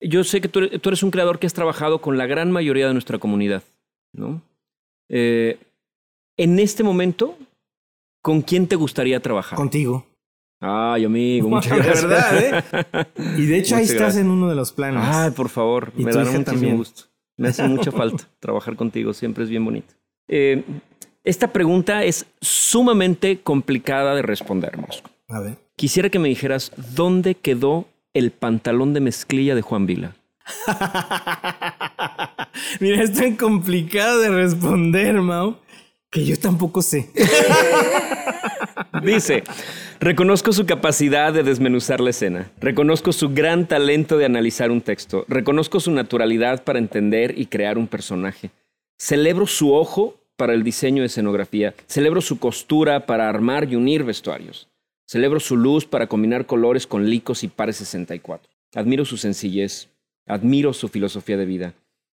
yo sé que tú eres, un creador que has trabajado con la gran mayoría de nuestra comunidad, ¿no? Eh, en este momento, ¿con quién te gustaría trabajar? Contigo. Ay, amigo, muchas gracias. verdad, ¿eh? Y de hecho ahí estás en uno de los planes. Ay, por favor, me da muchísimo gusto. Me hace mucha falta trabajar contigo, siempre es bien bonito. Eh, esta pregunta es sumamente complicada de responder, Mosco. A ver. Quisiera que me dijeras dónde quedó el pantalón de mezclilla de Juan Vila. Mira, es tan complicado de responder, Mau, que yo tampoco sé. Dice, reconozco su capacidad de desmenuzar la escena, reconozco su gran talento de analizar un texto, reconozco su naturalidad para entender y crear un personaje. Celebro su ojo para el diseño de escenografía, celebro su costura para armar y unir vestuarios, celebro su luz para combinar colores con licos y pares 64. Admiro su sencillez, admiro su filosofía de vida,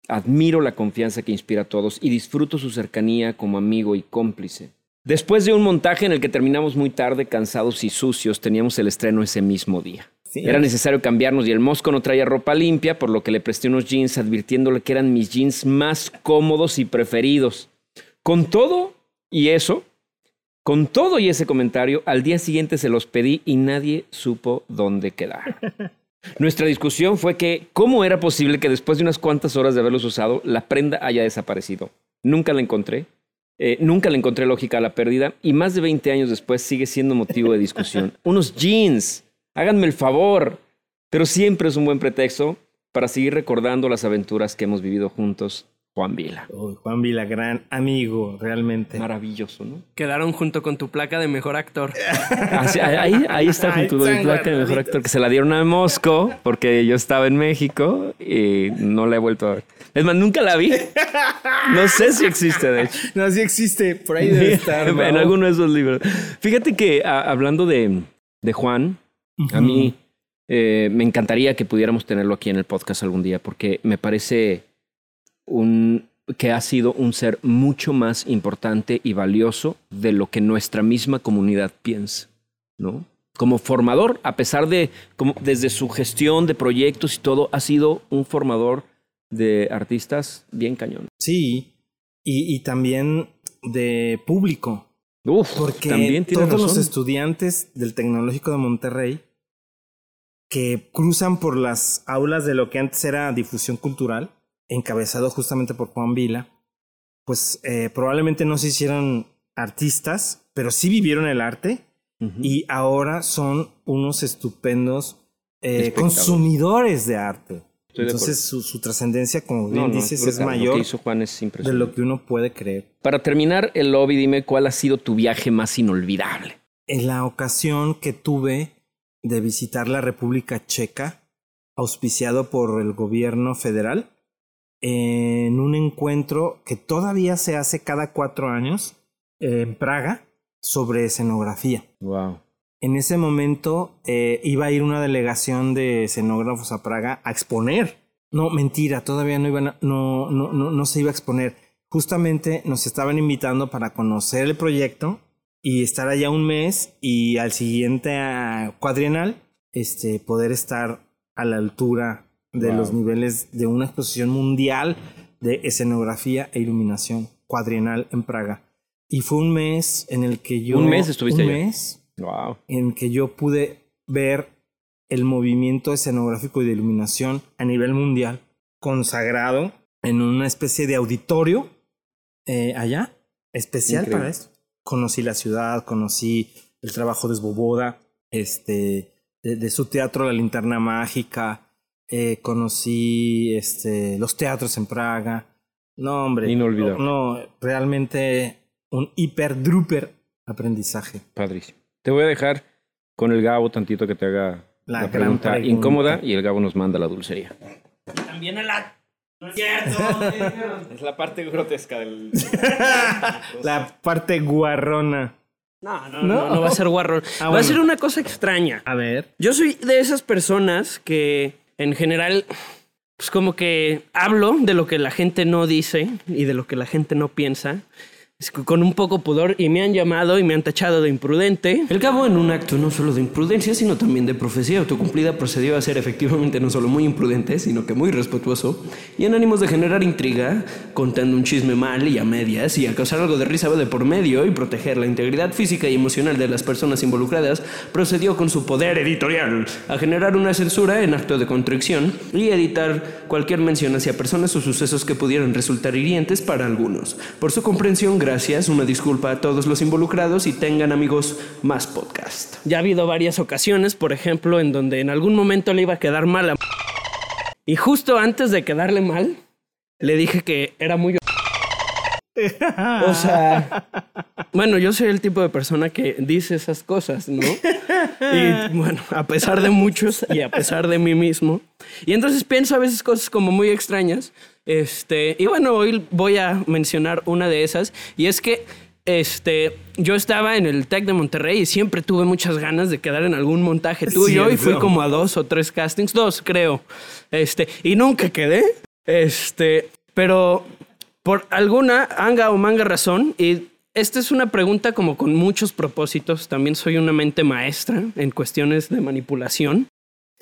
admiro la confianza que inspira a todos y disfruto su cercanía como amigo y cómplice. Después de un montaje en el que terminamos muy tarde, cansados y sucios, teníamos el estreno ese mismo día. Era necesario cambiarnos y el Mosco no traía ropa limpia, por lo que le presté unos jeans advirtiéndole que eran mis jeans más cómodos y preferidos. Con todo y eso, con todo y ese comentario, al día siguiente se los pedí y nadie supo dónde quedar. Nuestra discusión fue que cómo era posible que después de unas cuantas horas de haberlos usado, la prenda haya desaparecido. Nunca la encontré eh, nunca le encontré lógica a la pérdida y más de 20 años después sigue siendo motivo de discusión. Unos jeans, háganme el favor, pero siempre es un buen pretexto para seguir recordando las aventuras que hemos vivido juntos Juan Vila. Juan Vila, gran amigo, realmente. Maravilloso, ¿no? Quedaron junto con tu placa de mejor actor. Ah, ahí, ahí está junto con mi placa de mejor actor, que se la dieron a Mosco, porque yo estaba en México y no la he vuelto a ver. Es más, nunca la vi. No sé si existe, de hecho. No, sí existe. Por ahí debe estar. en alguno de esos libros. Fíjate que hablando de, de Juan, a mí eh, me encantaría que pudiéramos tenerlo aquí en el podcast algún día, porque me parece un, que ha sido un ser mucho más importante y valioso de lo que nuestra misma comunidad piensa, ¿no? como formador, a pesar de, como desde su gestión de proyectos y todo, ha sido un formador de artistas bien cañón. Sí, y, y también de público. Uf, Porque también tiene todos los estudiantes del Tecnológico de Monterrey que cruzan por las aulas de lo que antes era difusión cultural, encabezado justamente por Juan Vila, pues eh, probablemente no se hicieron artistas, pero sí vivieron el arte y ahora son unos estupendos eh, consumidores de arte. Estoy de Entonces su, su trascendencia, como bien No, no, dices, es. Lo mayor que hizo Juan es de lo que uno puede creer. Para terminar el lobby, dime cuál ha sido tu viaje más inolvidable. En la ocasión que tuve de visitar la República Checa, auspiciado por el gobierno federal, en un encuentro que todavía se hace cada cuatro años en Praga sobre escenografía. Wow. En ese momento eh, iba a ir una delegación de escenógrafos a Praga a exponer. No, mentira, todavía no iban a- no, no, no, no se iba a exponer. Justamente nos estaban invitando para conocer el proyecto y estar allá un mes y al siguiente ah, cuadrienal este, poder estar a la altura de Wow. los niveles de una exposición mundial de escenografía e iluminación cuadrienal en Praga. Y fue un mes en el que yo... ¿Un mes estuviste un allá? mes Wow. en que yo pude ver el movimiento escenográfico y de iluminación a nivel mundial, consagrado en una especie de auditorio eh, allá, especial Increíble. para esto. Conocí la ciudad, conocí el trabajo de Svoboda, este, de, de su teatro La Linterna Mágica, eh, conocí este, los teatros en Praga. No, hombre. Inolvidable. No, realmente un hiper druper aprendizaje. Padrísimo. Te voy a dejar con el Gabo tantito que te haga La pregunta, pregunta. incómoda y el Gabo nos manda la dulcería. También a la. No es cierto. Es la parte grotesca del... La parte guarrona. No, no, no, no va a ser guarrón. Ah, Va a ser una cosa extraña. A ver. Yo soy de esas personas que en general, pues como que hablo de lo que la gente no dice y de lo que la gente no piensa. Con un poco pudor y me han llamado y me han tachado de imprudente. El cabo en un acto no solo de imprudencia, sino también de profecía autocumplida procedió a ser efectivamente no solo muy imprudente, sino que muy respetuoso y en ánimos de generar intriga, contando un chisme mal y a medias y a causar algo de risa de por medio y proteger la integridad física y emocional de las personas involucradas, procedió con su poder editorial a generar una censura en acto de contrición y editar cualquier mención hacia personas o sucesos que pudieran resultar hirientes para algunos. Por su comprensión, gracias, una disculpa a todos los involucrados y tengan amigos más podcast. Ya ha habido varias ocasiones, por ejemplo, en donde en algún momento le iba a quedar mal a... Y justo antes de quedarle mal, le dije que era muy... O sea, bueno, yo soy el tipo de persona que dice esas cosas, ¿no? Y bueno, a pesar de muchos y a pesar de mí mismo. Y entonces pienso a veces cosas como muy extrañas. Este, y bueno, hoy voy a mencionar una de esas. Y es que este, yo estaba en el Tec de Monterrey y siempre tuve muchas ganas de quedar en algún montaje tuyo y fui como a dos o tres castings, dos creo. Este, y nunca quedé. Este, pero por alguna anga o manga razón, y esta es una pregunta como con muchos propósitos, también soy una mente maestra en cuestiones de manipulación.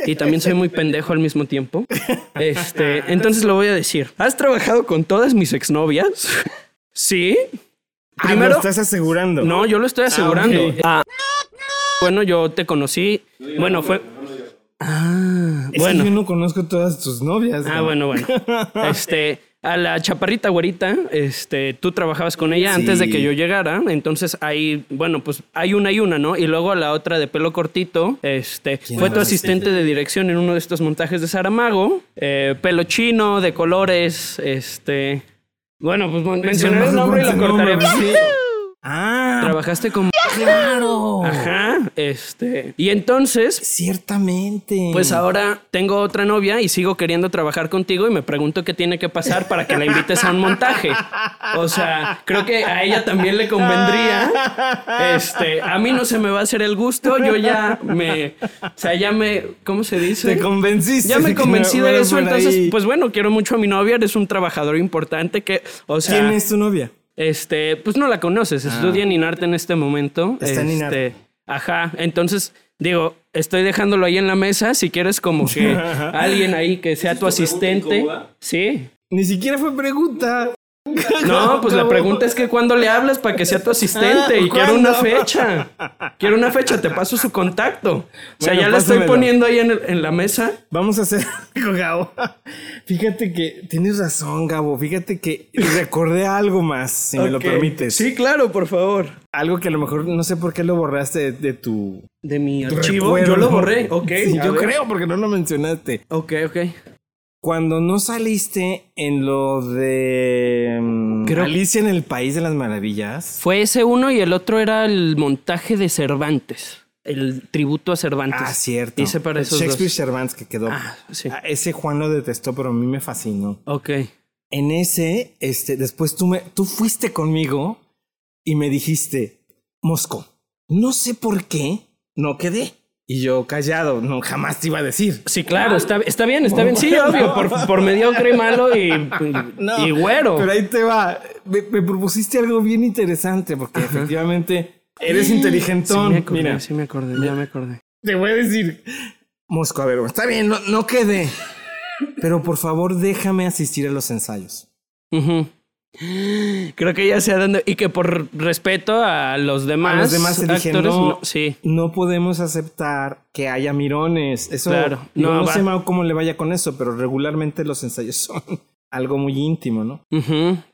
Y también soy muy pendejo al mismo tiempo. Este, entonces lo voy a decir. ¿Has trabajado con todas mis exnovias? sí. Ah, Primero, ¿lo estás asegurando? no, yo lo estoy asegurando. ok. Ah, bueno, yo te conocí. Bueno, fue. Ah, Es bueno. que yo no conozco todas tus novias. Ah, ¿no? bueno, bueno. Este, a la chaparrita güerita, este, tú trabajabas con ella antes de que yo llegara, entonces ahí, bueno, pues hay una y una, ¿no? Y luego a la otra de pelo cortito, este, ¿Quién fue tu era asistente de dirección en uno de estos montajes de Saramago, eh, pelo chino, de colores, este, bueno, pues mencionaré el nombre y lo cortaré. Ah, Trabajaste con... claro. Ajá, este, y entonces... Ciertamente. Pues ahora tengo otra novia y sigo queriendo trabajar contigo y me pregunto qué tiene que pasar para que la invites a un montaje. O sea, creo que a ella también le convendría. Este, a mí no se me va a hacer el gusto, yo ya me, o sea, ya me, ¿cómo se dice? Te convenciste. ya me convencí de eso, entonces, pues bueno, quiero mucho a mi novia, eres un trabajador importante que, o sea, ¿Quién es tu novia? Este, pues no la conoces, estudia en Inarte en este momento. Está en este. Ajá, entonces, Digo, estoy dejándolo ahí en la mesa. Si quieres, como que alguien ahí que sea tu asistente. Sí. Ni siquiera fue pregunta. No, pues la pregunta es que cuando le hablas para que sea tu asistente y quiero una fecha. Quiero una fecha, te paso su contacto. O sea, Bueno, ya la estoy poniendo ahí en, el- en la mesa. Vamos a hacer algo, Gabo. Fíjate que tienes razón, Gabo. Fíjate que recordé algo más, si me lo permites. Sí, claro, por favor. Algo que a lo mejor no sé por qué lo borraste de, de tu, De mi archivo. recuerdo. Yo lo borré. Ok. Sí, yo ver. creo, porque no lo mencionaste. Ok, ok. Cuando no saliste en lo de mm, Creo- Alicia en el País de las Maravillas. Fue ese uno y el otro era el montaje de Cervantes. El tributo a Cervantes. Ah, cierto. Hice para esos Shakespeare dos. Cervantes que quedó. Ah, sí. Ah, Ese Juan lo detestó, pero a mí me fascinó. Ok. En ese, este, después tú me, tú fuiste conmigo y me dijiste, Mosco, no sé por qué no quedé. Y yo callado, no jamás te iba a decir. Sí, claro, está, está bien, está bien. Sí, obvio, por, por mediocre, malo y, No, y güero. Pero ahí te va. Me, me propusiste algo bien interesante porque efectivamente eres Sí inteligentón. me acordé, Mira, sí me acordé, ya me acordé. te voy a decir, Mosco, a ver, está bien, no, no quedé. Pero por favor, déjame asistir a los ensayos. Creo que ya sé a dónde. Y que por respeto a los demás, A los demás te dije, actores, no, sí. no podemos aceptar que haya mirones. Eso, Claro. No, sé cómo le vaya con eso, pero regularmente los ensayos son algo muy íntimo, ¿no?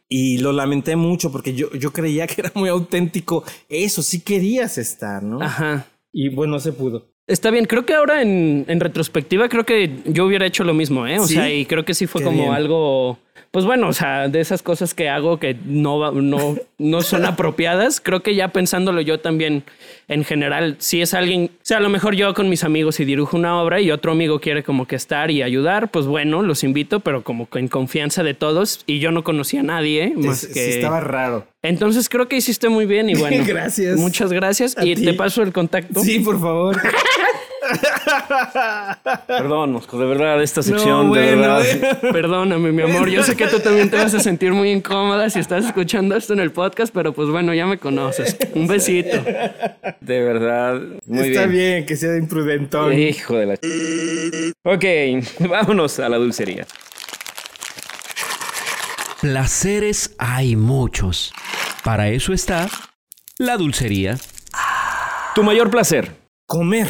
Y lo lamenté mucho porque yo, yo creía que era muy auténtico. Eso sí querías estar, ¿no? Ajá. Y bueno, se pudo. Está bien, creo que ahora en, en retrospectiva creo que yo hubiera hecho lo mismo, ¿eh? O ¿Sí? sea, y creo que sí fue Qué como bien. algo, pues bueno, o sea, de esas cosas que hago que no, no, no son apropiadas, creo que ya pensándolo yo también, en general, si es alguien, o sea, a lo mejor yo con mis amigos y dirijo una obra y otro amigo quiere como que estar y ayudar, pues bueno, los invito, pero como que en confianza de todos y yo no conocía a nadie más Es- que... Sí, estaba raro. Entonces creo que hiciste muy bien y bueno. Gracias. Muchas gracias y ti. te paso el contacto. Sí, por favor. Perdón, Mosco, de verdad, esta sección, No, de verdad. Perdóname, mi amor. Yo sé que tú también te vas a sentir muy incómoda si estás escuchando esto en el podcast, pero pues bueno, ya me conoces. Un besito. De verdad. Muy Está bien. bien. que sea imprudentón. Hijo de la. Ok, vámonos a la dulcería. Placeres hay muchos. Para eso está la dulcería. Tu mayor placer, Comer.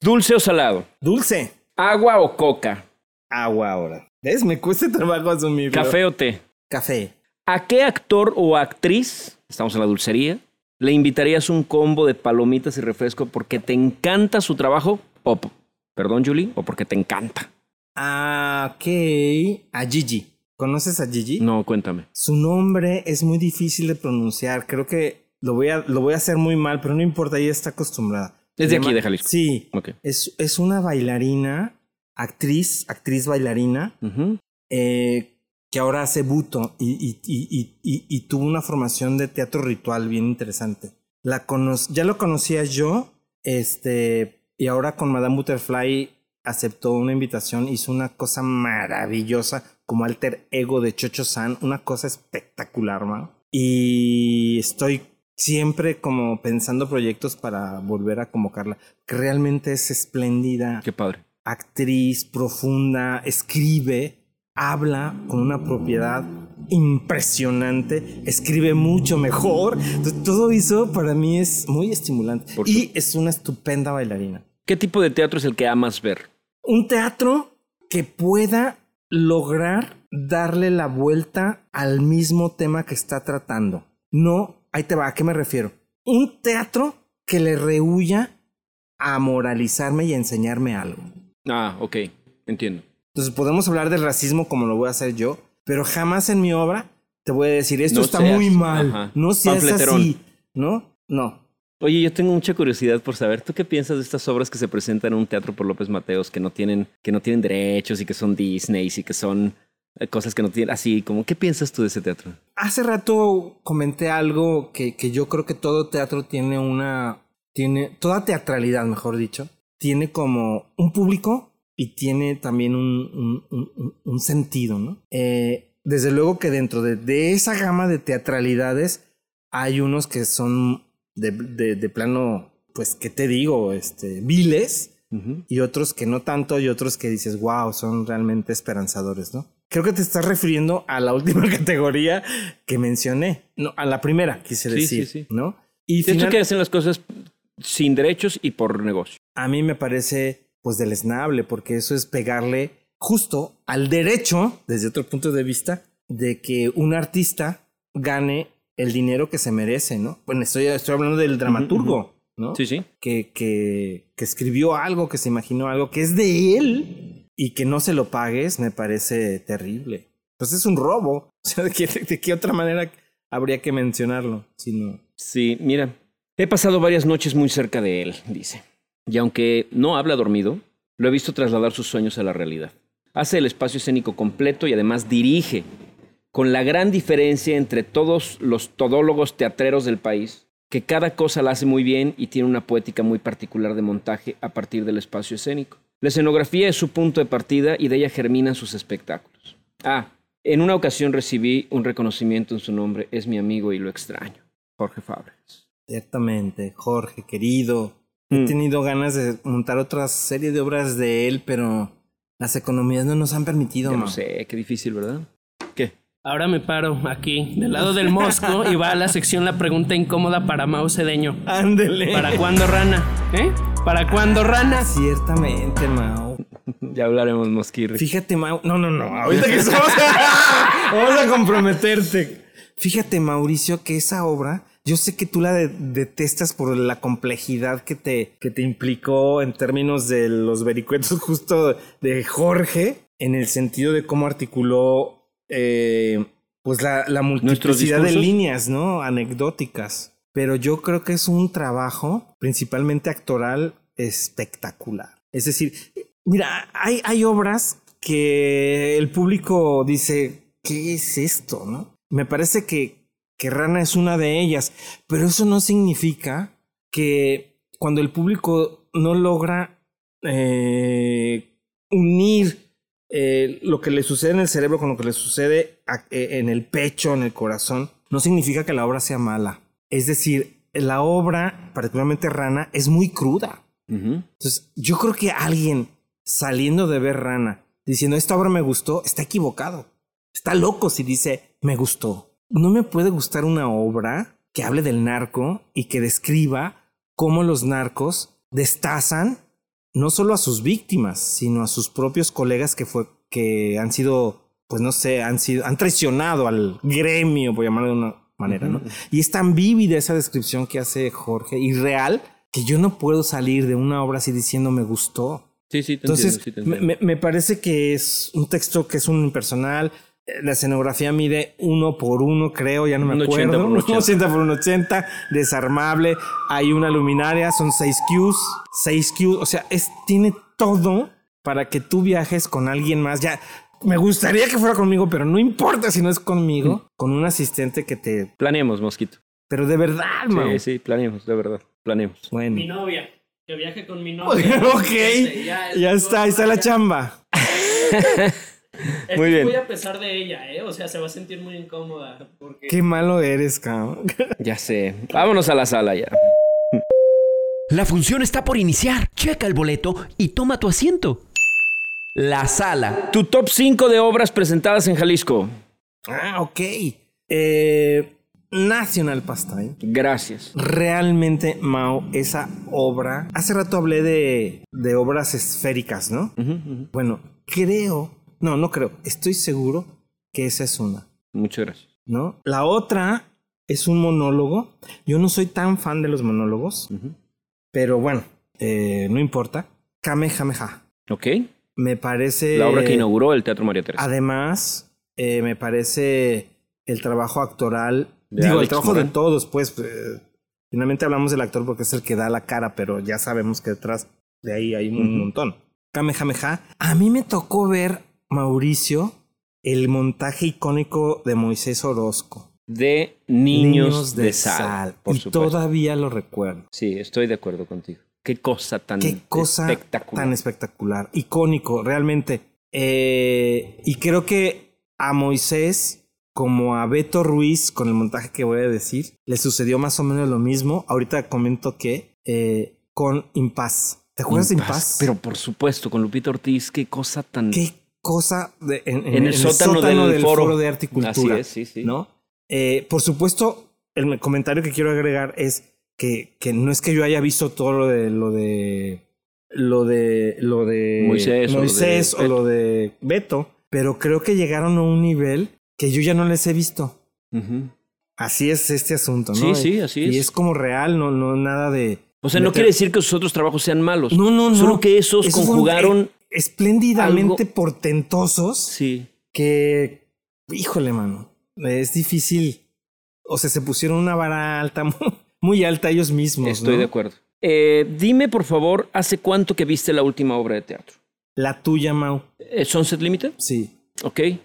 Dulce o salado, Dulce. agua o coca, Agua ahora. ¿Ves? Me cuesta trabajo asumirlo. café o té. Café. ¿A qué actor o actriz, estamos en la dulcería, le invitarías un combo de palomitas y refresco porque te encanta su trabajo? O, perdón, Julie, o porque te encanta. Ah, ok. A Gigi. ¿Conoces a Gigi? No, cuéntame. Su nombre es muy difícil de pronunciar. Creo que lo voy a, lo voy a hacer muy mal, pero no importa, ella está acostumbrada. Es de aquí, de Jalisco. Sí. Ok. Es, es una bailarina, actriz, actriz bailarina, eh, que ahora hace buto y, y- y- y- y- y tuvo una formación de teatro ritual bien interesante. La cono ya lo conocía yo, este, y ahora con Madame Butterfly aceptó una invitación, hizo una cosa maravillosa como alter ego de Chocho San, una cosa espectacular, ¿no? Y estoy siempre como pensando proyectos para volver a convocarla, que realmente es espléndida Qué padre. actriz profunda, escribe, habla con una propiedad impresionante, escribe mucho mejor. Entonces, todo eso para mí es muy estimulante. Por y es una estupenda bailarina. ¿Qué tipo de teatro es el que amas ver? Un teatro que pueda lograr darle la vuelta al mismo tema que está tratando. No, ahí te va, ¿a qué me refiero? Un teatro que le rehuya a moralizarme y a enseñarme algo. Ah, ok, entiendo. Entonces podemos hablar del racismo como lo voy a hacer yo, pero jamás en mi obra te voy a decir esto No está seas- muy mal, ajá, no seas así, ¿no? No. Oye, yo tengo mucha curiosidad por saber, ¿tú qué piensas de estas obras que se presentan en un teatro por López Mateos que no tienen, que no tienen derechos y que son Disney y que son cosas que no tienen así? Como, ¿qué piensas tú de ese teatro? Hace rato comenté algo que, que yo creo que todo teatro tiene una, tiene, toda teatralidad, mejor dicho, tiene como un público y tiene también un, un- un- un- sentido, ¿no? Eh, desde luego que dentro de, de esa gama de teatralidades hay unos que son de, de- de plano pues, ¿qué te digo? Este, viles y otros que no tanto y otros que dices, wow, son realmente esperanzadores, ¿no? Creo que te estás refiriendo a la última categoría que mencioné, no, a la primera, quise Sí, decir, sí, sí. ¿no? Y De hecho, que hacen las cosas sin derechos y por negocio. a mí me parece pues deleznable porque eso es pegarle justo al derecho, desde otro punto de vista, de que un artista gane el dinero que se merece, ¿no? Bueno, estoy, estoy hablando del dramaturgo, ¿no? Sí, sí. Que, que, que escribió algo, que se imaginó algo, que es de él y que no se lo pagues, me parece terrible. Pues es un robo. O sea, ¿de qué, de qué otra manera habría que mencionarlo? Si no... Sí, mira, he pasado varias noches muy cerca de él, dice. Y aunque no habla dormido, lo he visto trasladar sus sueños a la realidad. Hace el espacio escénico completo y además dirige, con la gran diferencia entre todos los todólogos teatreros del país, que cada cosa la hace muy bien y tiene una poética muy particular de montaje a partir del espacio escénico. La escenografía es su punto de partida y de ella germinan sus espectáculos. Ah, en una ocasión recibí un reconocimiento en su nombre, es mi amigo y lo extraño. Jorge Fábregas. Ciertamente, Jorge, querido. He Mm. tenido ganas de montar otra serie de obras de él, pero las economías no nos han permitido. Lo sé, qué difícil, ¿verdad? Ahora me paro aquí, del lado del mosco, y va a la sección la pregunta incómoda para Mao Cedeño. Ándele. ¿Para cuándo rana? ¿Eh? ¿Para cuándo rana? Ciertamente, Mau. Ya hablaremos, Mosquirri. Fíjate, Mau. No, no, no. Ahorita que estamos. Vamos a comprometerte. Fíjate, Mauricio, que esa obra. Yo sé que tú la de- detestas por la complejidad que te, que te implicó en términos de los vericuetos justo de Jorge, en el sentido de cómo articuló eh, pues la, la multiplicidad de líneas, ¿no? Anecdóticas. Pero yo creo que es un trabajo, principalmente actoral, espectacular. Es decir, mira, hay, hay obras que el público dice, ¿qué es esto? ¿no? Me parece que, que Rana es una de ellas, pero eso no significa que cuando el público no logra eh, unir eh, lo que le sucede en el cerebro con lo que le sucede a- eh, en el pecho, en el corazón, no significa que la obra sea mala. Es decir, la obra, particularmente Rana, es muy cruda. Entonces, yo creo que alguien saliendo de ver Rana diciendo esta obra me gustó, está equivocado. Está loco si dice me gustó. No me puede gustar una obra que hable del narco y que describa cómo los narcos destazan no solo a sus víctimas, sino a sus propios colegas que fue que han sido, pues no sé, han sido han traicionado al gremio, por llamarlo de una manera, ¿no? Y es tan vívida esa descripción que hace Jorge y real que yo no puedo salir de una obra así diciendo me gustó. Sí, sí, te Entonces, entiendo, sí te me, entiendo. me- me parece que es un texto que es un impersonal. La escenografía mide uno por uno, creo, ya no me Un 80 acuerdo. por un 80. 80 por un 80, desarmable. Hay una luminaria, son seis cues, seis cues. O sea, es, tiene todo para que tú viajes con alguien más. Ya, me gustaría que fuera conmigo, pero no importa si no es conmigo, Mm. con un asistente que te. Planeemos, Mosquito. Pero de verdad, Mau. Sí, sí, planeemos, de verdad. Planeemos. Bueno. Mi novia. Que viaje con mi novia. ok, ya está, ahí está la chamba. Es Muy que bien. Muy a pesar de ella, ¿eh? O sea, se va a sentir muy incómoda. Porque... Qué malo eres, cabrón. Ya sé. Vámonos a la sala ya. La función está por iniciar. Checa el boleto y toma tu asiento. La sala. Tu top 5 de obras presentadas en Jalisco. Ah, ok. Eh, National Pastime. Gracias. Realmente, Mao, esa obra. Hace rato hablé de, de obras esféricas, ¿no? Bueno, creo. No, no creo. Estoy seguro que esa es una, Muchas gracias. ¿no? La otra es un monólogo. Yo no soy tan fan de los monólogos, pero bueno, eh, no importa. Kamehameha. Ok. Me parece. La obra que inauguró el Teatro María Teresa. Además, eh, me parece el trabajo actoral, De digo, el trabajo Morán. de todos, pues, eh, finalmente hablamos del actor porque es el que da la cara, pero ya sabemos que detrás de ahí hay un Ujú. montón. Kamehameha. A mí me tocó ver, Mauricio, el montaje icónico de Moisés Orozco. De Niños, de, Sal. Por y supuesto. todavía lo recuerdo. Sí, estoy de acuerdo contigo. Qué cosa tan Qué cosa espectacular. tan espectacular, icónico, realmente. Eh, y creo que a Moisés, como a Beto Ruiz, con el montaje que voy a decir, le sucedió más o menos lo mismo. Ahorita comento que eh, con Impaz. ¿Te acuerdas de Impaz? Pero por supuesto, con Lupita Ortiz, qué cosa tan... Qué cosa de- en, en- En el en sótano del foro. de arte y cultura. Así es, sí, sí. ¿no? Eh, por supuesto, el comentario que quiero agregar es que, que no es que yo haya visto todo lo de lo de lo de lo de Moisés o lo de o Beto. lo de Beto, pero creo que llegaron a un nivel que yo ya no les he visto. Así es este asunto, Sí, ¿no? sí, así Y es. es como real, no, no nada de. O sea, no quiere decir que sus otros trabajos sean malos. No, no, no. Solo que esos, fueron, conjugaron... eh, espléndidamente algo- portentosos Sí. que, híjole, mano, es difícil. O sea, se pusieron una vara alta, muy, alta ellos mismos. Estoy ¿no? de acuerdo. Eh, dime, por favor, ¿hace cuánto que viste la última obra de teatro? La tuya, Mau. Eh, ¿Sunset Limited? Sí. Ok. o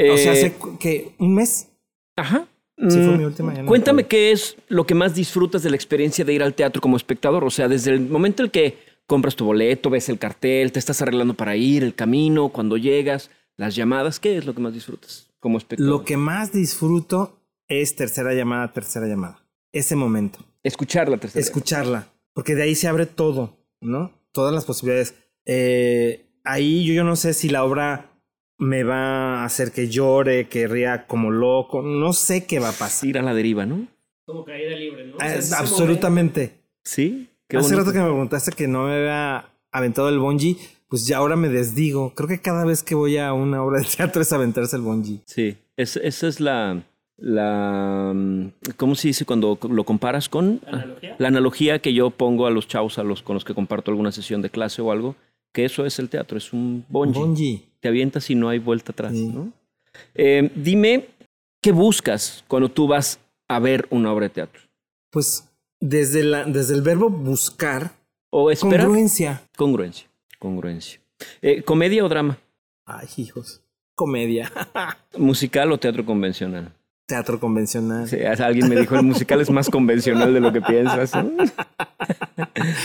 Eh, sea, hace cu- que un mes. Ajá. Sí, fue Mm, mi última. ya no me Cuéntame qué es lo que más disfrutas de la experiencia de ir al teatro como espectador. O sea, desde el momento en que compras tu boleto, ves el cartel, te estás arreglando para ir, el camino, cuando llegas, las llamadas, ¿qué es lo que más disfrutas como espectador? Lo que más disfruto es tercera llamada, tercera llamada. Ese momento. Escuchar la tercera. Escucharla. Porque de ahí se abre todo, ¿no? Todas las posibilidades. Eh, ahí yo, yo no sé si la obra me va a hacer que llore, que ría como loco. No sé qué va a pasar. Ir a la deriva, ¿no? Como caída libre, ¿no? Ah, absolutamente. Sí. Qué Hace bonito. rato que me preguntaste que no me había aventado el bungee, pues ya ahora me desdigo. Creo que cada vez que voy a una obra de teatro es aventarse el bungee. Sí, es- esa es la, la... mm, ¿Cómo se dice cuando lo comparas con? ¿La analogía? La analogía que yo pongo a los chavos a los, con los que comparto alguna sesión de clase o algo, que eso es el teatro, es un bungee. Bungee. Te avientas y no hay vuelta atrás, Sí. ¿no? Eh, dime, ¿qué buscas cuando tú vas a ver una obra de teatro? Pues desde, la, desde el verbo buscar, ¿O esperar? congruencia. Congruencia. Congruencia. Eh, ¿Comedia o drama? Ay, hijos. Comedia. ¿Musical o teatro convencional? Teatro convencional. Sí, alguien me dijo, el musical es más convencional de lo que piensas.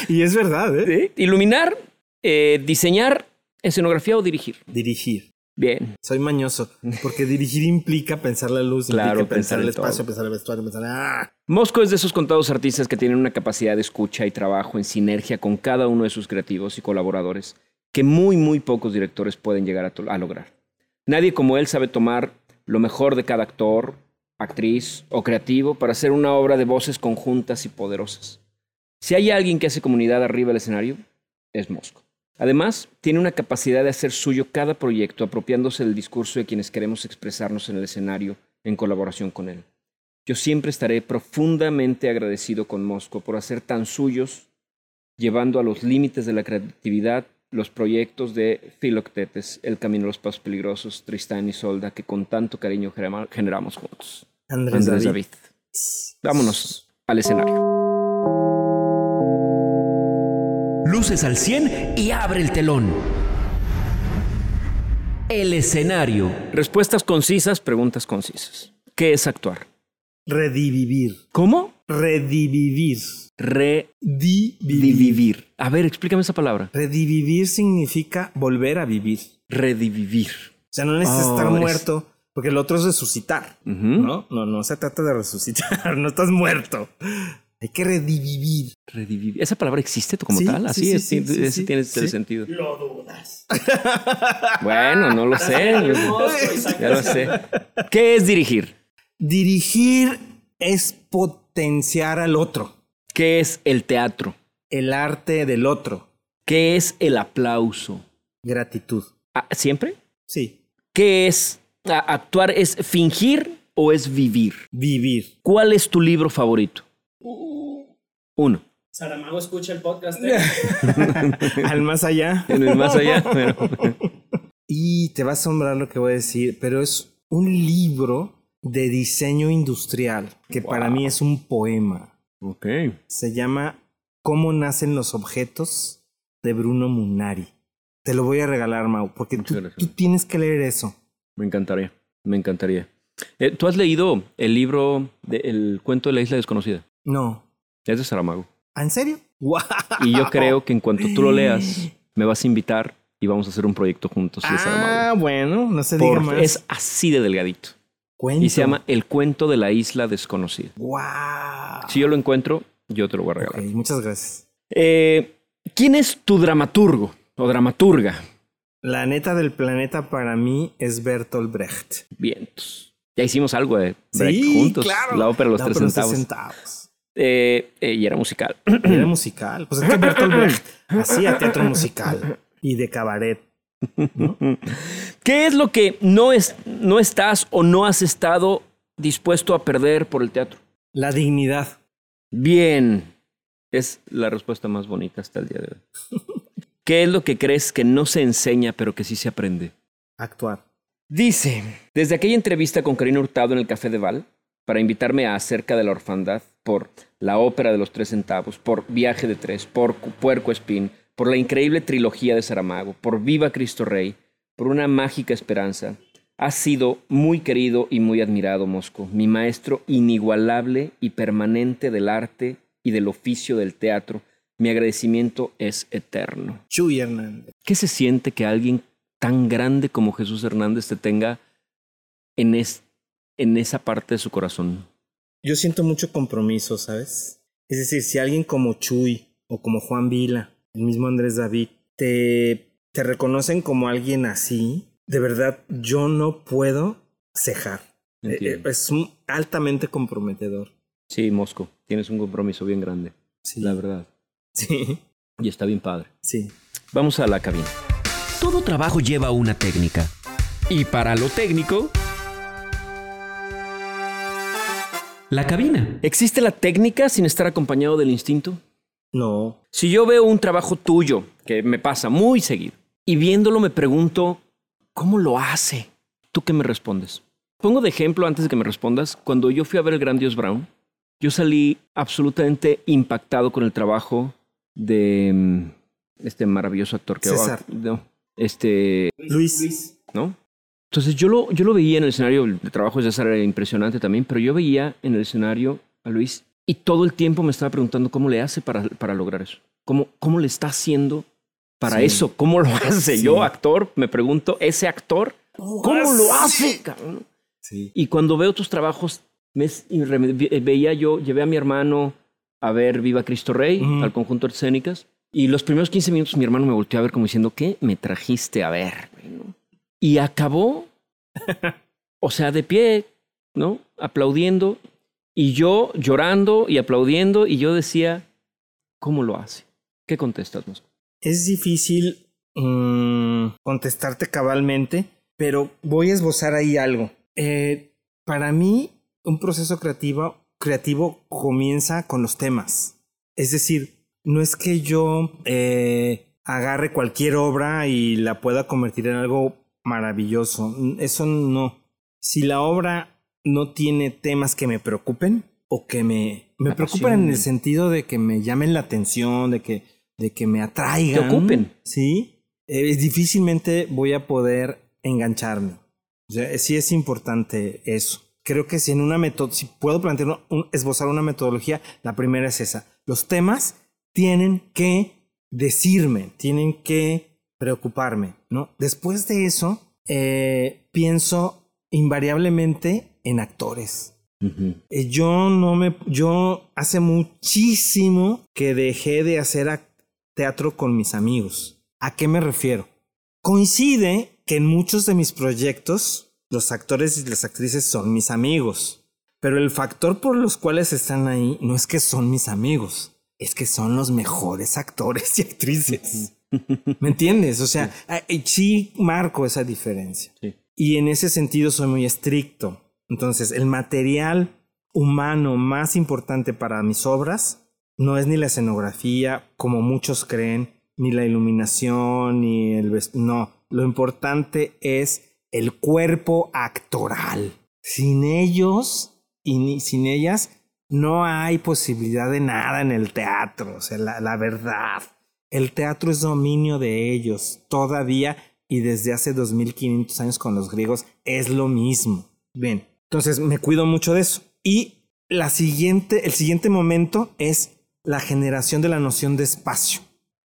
Y es verdad, ¿eh? Sí. Iluminar, eh, diseñar, escenografía o dirigir. Dirigir. Bien. Soy mañoso. Porque dirigir implica pensar la luz, Claro, implica pensar pensar el espacio, todo. pensar el vestuario, pensar. ¡Ah! Mosco es de esos contados artistas que tienen una capacidad de escucha y trabajo en sinergia con cada uno de sus creativos y colaboradores que muy, muy pocos directores pueden llegar a, lograr. Nadie como él sabe tomar lo mejor de cada actor, actriz o creativo para hacer una obra de voces conjuntas y poderosas. Si hay alguien que hace comunidad arriba del escenario, es Mosco. Además, tiene una capacidad de hacer suyo cada proyecto apropiándose del discurso de quienes queremos expresarnos en el escenario en colaboración con él. Yo siempre estaré profundamente agradecido con Mosco por hacer tan suyos, llevando a los límites de la creatividad los proyectos de Filoctetes, El Camino a los Pasos Peligrosos, Tristán y Solda, que con tanto cariño genera- generamos juntos. Andrés, Andrés David. David. Vámonos al escenario. Luces al 100 y abre el telón. El escenario. Respuestas concisas, preguntas concisas. ¿Qué es actuar? Redivivir. ¿Cómo? Redivivir. Divivir. Redivivir. A ver, explícame esa palabra. Redivivir significa volver a vivir. Redivivir. O sea, no necesitas Oh, estar es- muerto, porque el otro es resucitar. ¿No? No, no se trata de resucitar, no estás muerto. Hay que redivivir. Redivivir. ¿Esa palabra existe como Sí, tal? sí, Así sí, es, sí, ese sí, tiene sentido. Lo dudas. Bueno, no lo sé. ya lo sé. ¿Qué es dirigir? Dirigir es potenciar al otro, ¿Qué es el teatro? el arte del otro. ¿Qué es el aplauso? Gratitud. Ah, ¿Siempre? Sí. ¿Qué es actuar? ¿Es fingir o es vivir? Vivir. ¿Cuál es tu libro favorito? Uno. Saramago escucha el podcast. ¿eh? al más allá. En el más allá. pero- Y te va a asombrar lo que voy a decir, pero es un libro de diseño industrial, que para mí es un poema. ok. Se llama ¿Cómo nacen los objetos? de Bruno Munari. Te lo voy a regalar, Mau, porque tú, tienes que leer eso. Me encantaría. Me encantaría. Eh, ¿Tú has leído el libro de El cuento de la isla desconocida? No. Es de Saramago. ¿Ah, ¿En serio? Y yo creo que en cuanto tú lo leas, me vas a invitar y vamos a hacer un proyecto juntos de Ah, Saramago. bueno, no se diga Por- más. es así de delgadito. Cuento. Y se llama El cuento de la isla desconocida. ¡Guau! Si yo lo encuentro, yo te lo voy a Ok, regalar. muchas gracias. Eh, ¿Quién es tu dramaturgo o dramaturga? La neta del planeta para mí es Bertolt Brecht. Vientos. Ya hicimos algo de Brecht sí, juntos. claro. La ópera de los La tres centavos. Eh, eh, y era musical. Y Era musical. Pues es que Bertolt Brecht hacía teatro musical y de cabaret. ¿Qué es lo que no, es, no estás o no has estado dispuesto a perder por el teatro? La dignidad. Bien. Es la respuesta más bonita hasta el día de hoy. ¿Qué es lo que crees que no se enseña pero que sí se aprende? Actuar. Dice, desde aquella entrevista con Karina Hurtado en el Café de Val, para invitarme a acerca de la orfandad, por la ópera de los tres centavos, por Viaje de Tres, por Puerco Espín, por la increíble trilogía de Saramago, por Viva Cristo Rey, por una mágica esperanza, has sido muy querido y muy admirado, Mosco, mi maestro inigualable y permanente del arte y del oficio del teatro. Mi agradecimiento es eterno. Chuy Hernández. ¿Qué se siente que alguien tan grande como Jesús Hernández te tenga en, es- en esa parte de su corazón? Yo siento mucho compromiso, ¿sabes? Es decir, si alguien como Chuy o como Juan Vila, el mismo Andrés David, te, te reconocen como alguien así, de verdad yo no puedo cejar. Eh, eh, Es un altamente comprometedor. Sí, Mosco, tienes un compromiso bien grande, Sí. la verdad. Sí, Y está bien padre. sí. Vamos a la cabina. Todo trabajo lleva una técnica. Y para lo técnico... La cabina. ¿Existe la técnica sin estar acompañado del instinto? No. Si yo veo un trabajo tuyo, que me pasa muy seguido, y viéndolo me pregunto, ¿cómo lo hace? ¿Tú qué me respondes? Pongo de ejemplo antes de que me respondas, cuando yo fui a ver el Gran Dios Brown, yo salí absolutamente impactado con el trabajo de mm, este maravilloso actor que César. no, este, Luis. ¿no? Entonces yo lo, yo lo veía en el escenario, el trabajo de César era impresionante también, pero yo veía en el escenario a Luis y todo el tiempo me estaba preguntando cómo le hace para, para lograr eso. ¿Cómo, ¿Cómo le está haciendo para Sí. eso? ¿Cómo lo hace? Sí. Yo, actor, me pregunto, ese actor, ¿cómo lo hace? cabrón? Sí. Y cuando veo tus trabajos, me veía yo, llevé a mi hermano a ver Viva Cristo Rey, al conjunto de escénicas, y los primeros 15 minutos mi hermano me volteó a ver como diciendo, ¿qué me trajiste a ver? no? Y acabó, o sea, de pie, ¿no? Aplaudiendo, y yo llorando y aplaudiendo, y yo decía, ¿cómo lo hace? ¿Qué contestas, Mosco? Es difícil mm, contestarte cabalmente, pero voy a esbozar ahí algo. Eh, para mí, un proceso creativo, creativo comienza con los temas. Es decir, no es que yo eh, agarre cualquier obra y la pueda convertir en algo maravilloso. Eso no. Si la obra no tiene temas que me preocupen o que me, me preocupen en el sentido de que me llamen la atención, de que, de que me atraigan. Te ocupen. Sí. Eh, difícilmente voy a poder engancharme. O sea, sí es importante eso. Creo que si en una si puedo plantear un- esbozar una metodología, la primera es esa. Los temas tienen que decirme, tienen que preocuparme, ¿no? Después de eso, eh, pienso invariablemente en actores. Eh, Yo no me, yo hace muchísimo que dejé de hacer ac- teatro con mis amigos. ¿A qué me refiero? Coincide que en muchos de mis proyectos los actores y las actrices son mis amigos, pero el factor por los cuales están ahí no es que son mis amigos, es que son los mejores actores y actrices. ¿Me entiendes? O sea, eh, sí marco esa diferencia. Sí. Y en ese sentido soy muy estricto. Entonces, el material humano más importante para mis obras no es ni la escenografía, como muchos creen, ni la iluminación, ni el No, lo importante es el cuerpo actoral. Sin ellos y ni, sin ellas no hay posibilidad de nada en el teatro. O sea, la, la verdad. El teatro es dominio de ellos todavía y desde hace 2500 años con los griegos es lo mismo. Bien, entonces me cuido mucho de eso. Y la siguiente, el siguiente momento es la generación de la noción de espacio.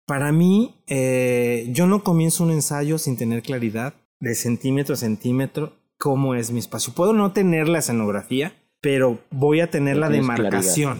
Para mí, eh, yo no comienzo un ensayo sin tener claridad de centímetro a centímetro cómo es mi espacio. Puedo no tener la escenografía, pero voy a tener la demarcación.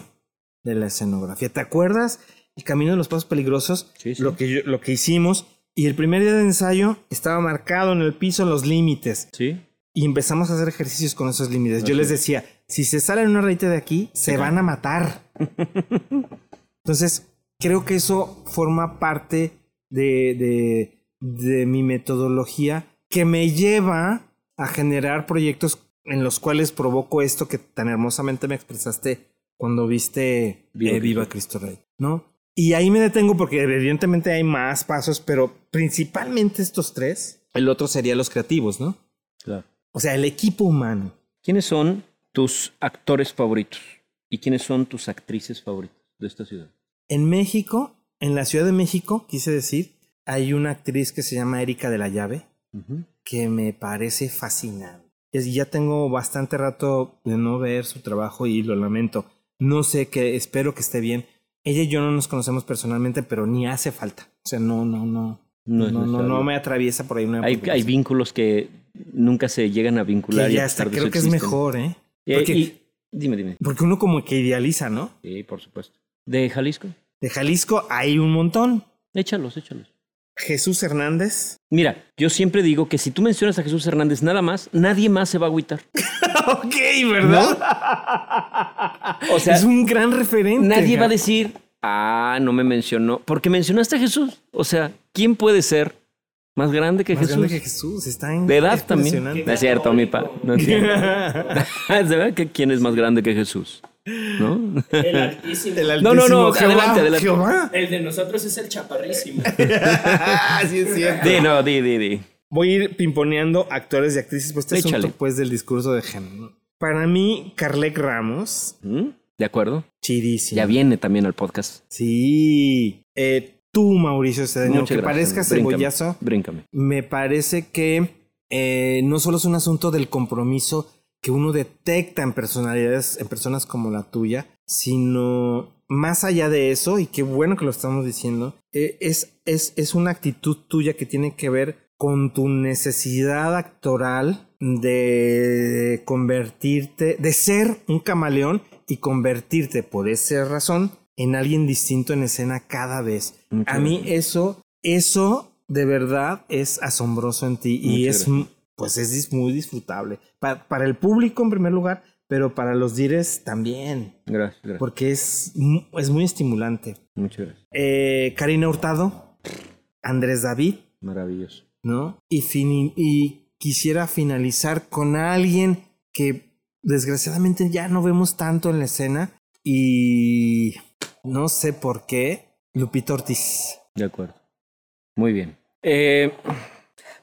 de la escenografía. ¿Te acuerdas? El camino de los pasos peligrosos, Sí, sí. Lo, que yo- lo que hicimos. Y el primer día de ensayo estaba marcado en el piso los límites. Sí. Y empezamos a hacer ejercicios con esos límites. Yo les es. decía, si se salen una rayita de aquí, se van a matar. Entonces, creo que eso forma parte de, de, de mi metodología que me lleva a generar proyectos en los cuales provoco esto que tan hermosamente me expresaste cuando viste Viva eh, Viva Cristo Rey, ¿no? Y ahí me detengo porque evidentemente hay más pasos, pero principalmente estos tres. El otro sería los creativos, ¿no? Claro. O sea, el equipo humano. ¿Quiénes son tus actores favoritos? ¿Y quiénes son tus actrices favoritas de esta ciudad? En México, en la Ciudad de México, quise decir, hay una actriz que se llama Erika de la Llave, que me parece fascinante. Y ya tengo bastante rato de no ver su trabajo y lo lamento. No sé qué, espero que esté bien. Ella y yo no nos conocemos personalmente, pero ni hace falta. O sea, no, no, no. No No, me atraviesa por ahí una Hay, hay vínculos que nunca se llegan a vincular. que y ya a está, pesar de creo que es mejor, ¿eh? Porque, y- dime, dime. porque uno como que idealiza, ¿no? Sí, por supuesto. ¿De Jalisco? De Jalisco hay un montón. Échalos, échalos. Jesús Hernández. Mira, yo siempre digo que si tú mencionas a Jesús Hernández nada más, nadie más se va a agüitar. ok, ¿verdad? O sea, es un gran referente. Nadie va a decir, ah, no me mencionó, porque mencionaste a Jesús. O sea, ¿quién puede ser más grande que Más Jesús? grande que Jesús, está en De edad también. impresionante. No es cierto, mi pa. No es cierto. ¿De verdad que quién es más grande que Jesús? ¿No? El altísimo. El No, no, no, altísimo Jehová, adelante, adelante. Jehová. El de nosotros es el chaparrísimo. sí es cierto. Di, no, di, di, di. Voy a ir pimponeando actores y actrices, pues este Échale. asunto pues del discurso de género. ¿no? Para mí, Carlec Ramos, ¿Mm? ¿De acuerdo? chidísimo. Ya viene también al podcast. Sí. Eh, tú, Mauricio Cedeño, Muchas que gracias. parezca Bríncame, cebollazo, Bríncame. me parece que eh, no solo es un asunto del compromiso que uno detecta en personalidades, en personas como la tuya, sino más allá de eso, y qué bueno que lo estamos diciendo, eh, es, es, es una actitud tuya que tiene que ver con tu necesidad actoral de convertirte, de ser un camaleón y convertirte por esa razón en alguien distinto en escena cada vez. Muchas A mí gracias. eso, eso de verdad es asombroso en ti y es, pues es muy disfrutable. Pa- para el público en primer lugar, pero para los dires también, Gracias, gracias. porque es, es muy estimulante. Muchas gracias. Eh, Karina Hurtado, Andrés David, Maravilloso. ¿no? Y quisiera finalizar con alguien que desgraciadamente ya no vemos tanto en la escena y no sé por qué, Lupita Ortiz. De acuerdo. Muy bien. Eh,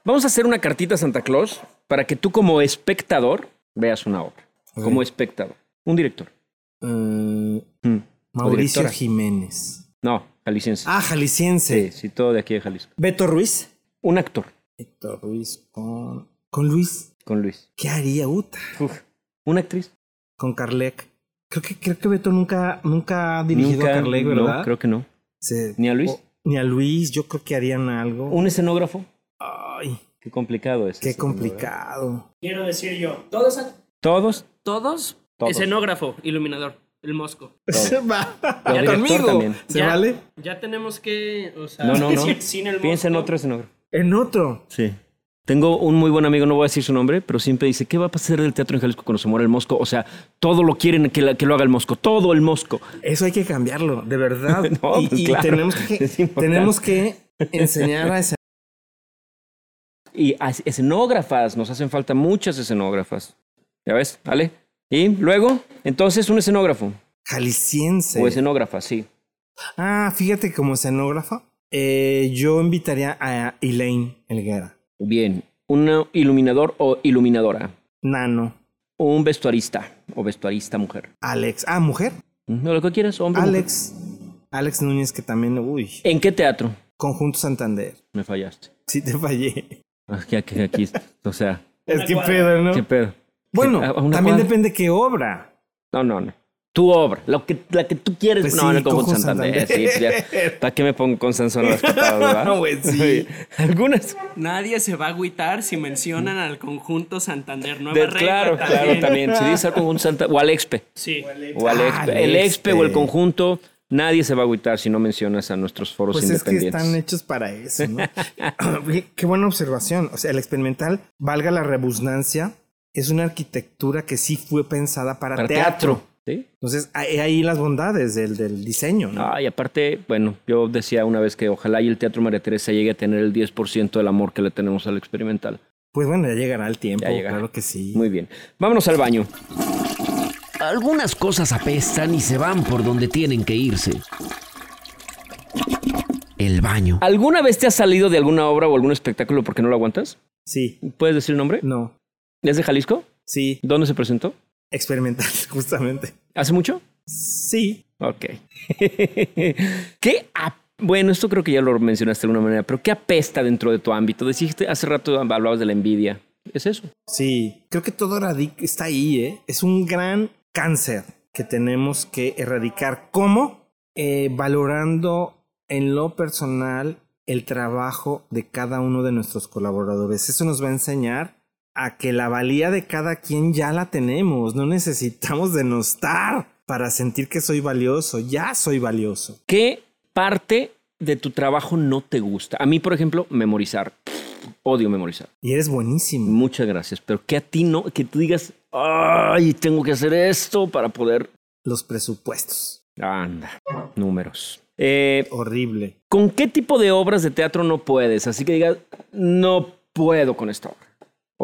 vamos a hacer una cartita a Santa Claus para que tú como espectador veas una obra. Como espectador. Un director. Eh, Mm. Mauricio. Jiménez. No, jalisciense. Ah, jalisciense. sí, sí, todo de aquí de Jalisco. Beto Ruiz. Un actor Beto Ruiz con... Con Luis. con Luis. ¿Qué haría Uta? Uf. Una actriz. Con Carlec. Creo que, creo que Beto nunca, nunca ha dirigido Nunca, a Carlec, ¿verdad? No, creo que no. Se- ¿Ni a Luis? o- ni a Luis. Yo creo que harían algo. Un escenógrafo. Ay, Qué complicado es. qué complicado. Quiero decir yo. Todos. a- Todos. Todos. Todos. Escenógrafo, iluminador, el mosco. Va. Pero director Conmigo. también. ¿Se Ya- vale? Ya tenemos que. O sea, No, no, sin- Piensa en otro escenógrafo. En otro. Sí. Tengo un muy buen amigo, no voy a decir su nombre, pero siempre dice, ¿qué va a pasar del teatro en Jalisco cuando se muera el mosco? O sea, todo lo quieren que, la- que lo haga el mosco, todo el mosco. Eso hay que cambiarlo, de verdad. No, y pues y claro, tenemos, que, tenemos que enseñar a ese... Y a- escenógrafas, nos hacen falta muchas escenógrafas. ¿Ya ves? ¿Vale? Y luego, entonces, un escenógrafo. jalisciense. O escenógrafa, sí. Ah, fíjate como escenógrafo. eh, yo invitaría a Elaine Elguera. Bien. Un iluminador o iluminadora. Nano. Un vestuarista o vestuarista mujer. Alex. Ah, mujer. No, lo que quieras, hombre. mujer. Alex. Alex Núñez, que también, uy. ¿En qué teatro? Conjunto Santander. Me fallaste. Sí te fallé. Aquí, aquí, aquí. O sea, Es que pedo, ¿no? ¿qué pedo? Bueno, ¿A- a una también cuadra? depende qué obra. No, no, no. Tu obra, lo que, la que tú quieres. Pues no, sí, conjunto Conjunto Santander. Santander. Sí, pues ya. ¿Para qué me pongo con Sansón a las patadas, verdad? No, güey, sí. Algunas. Nadie se va a agüitar si mencionan al conjunto Santander. Nueva De- regla claro, claro, también. Si dices al conjunto Santander o al Expe. Sí. O al Ah, Expe. al El Expe o el conjunto, nadie se va a agüitar si no mencionas a nuestros foros Pues es que independientes. están hechos para eso, ¿no? Qué buena observación. O sea, el experimental, valga la rebusnancia, es una arquitectura que sí fue pensada para, Para teatro. teatro. ¿Sí? Entonces, hay ahí las bondades del, del diseño, ¿no? Ah, y aparte, bueno, yo decía una vez que ojalá y el Teatro María Teresa llegue a tener el 10% del amor que le tenemos al experimental. Pues bueno, ya llegará el tiempo, Ya llegará. claro que sí. Muy bien. Vámonos al baño. Algunas cosas apestan y se van por donde tienen que irse. El baño. ¿Alguna vez te has salido de alguna obra o algún espectáculo porque no lo aguantas? Sí, ¿Puedes decir el nombre? no, ¿Es de Jalisco? sí, ¿Dónde se presentó? Experimental, justamente. ¿Hace mucho? Sí, Ok. ¿Qué Bueno, esto creo que ya lo mencionaste de alguna manera, pero ¿qué apesta dentro de tu ámbito? Dijiste hace rato hablabas de la envidia. ¿Es eso? sí. Creo que todo radica, está ahí, ¿eh? Es un gran cáncer que tenemos que erradicar. ¿Cómo? Eh, valorando en lo personal el trabajo de cada uno de nuestros colaboradores. Eso nos va a enseñar a que la valía de cada quien ya la tenemos. No necesitamos denostar para sentir que soy valioso. Ya soy valioso. ¿Qué parte de tu trabajo no te gusta? A mí, por ejemplo, memorizar. Odio memorizar. Y eres buenísimo. Muchas gracias. Pero que a ti no, que tú digas, ay, tengo que hacer esto para poder. Los presupuestos. Anda, números. Eh, Horrible. ¿Con qué tipo de obras de teatro no puedes? Así que digas, no puedo con esta obra.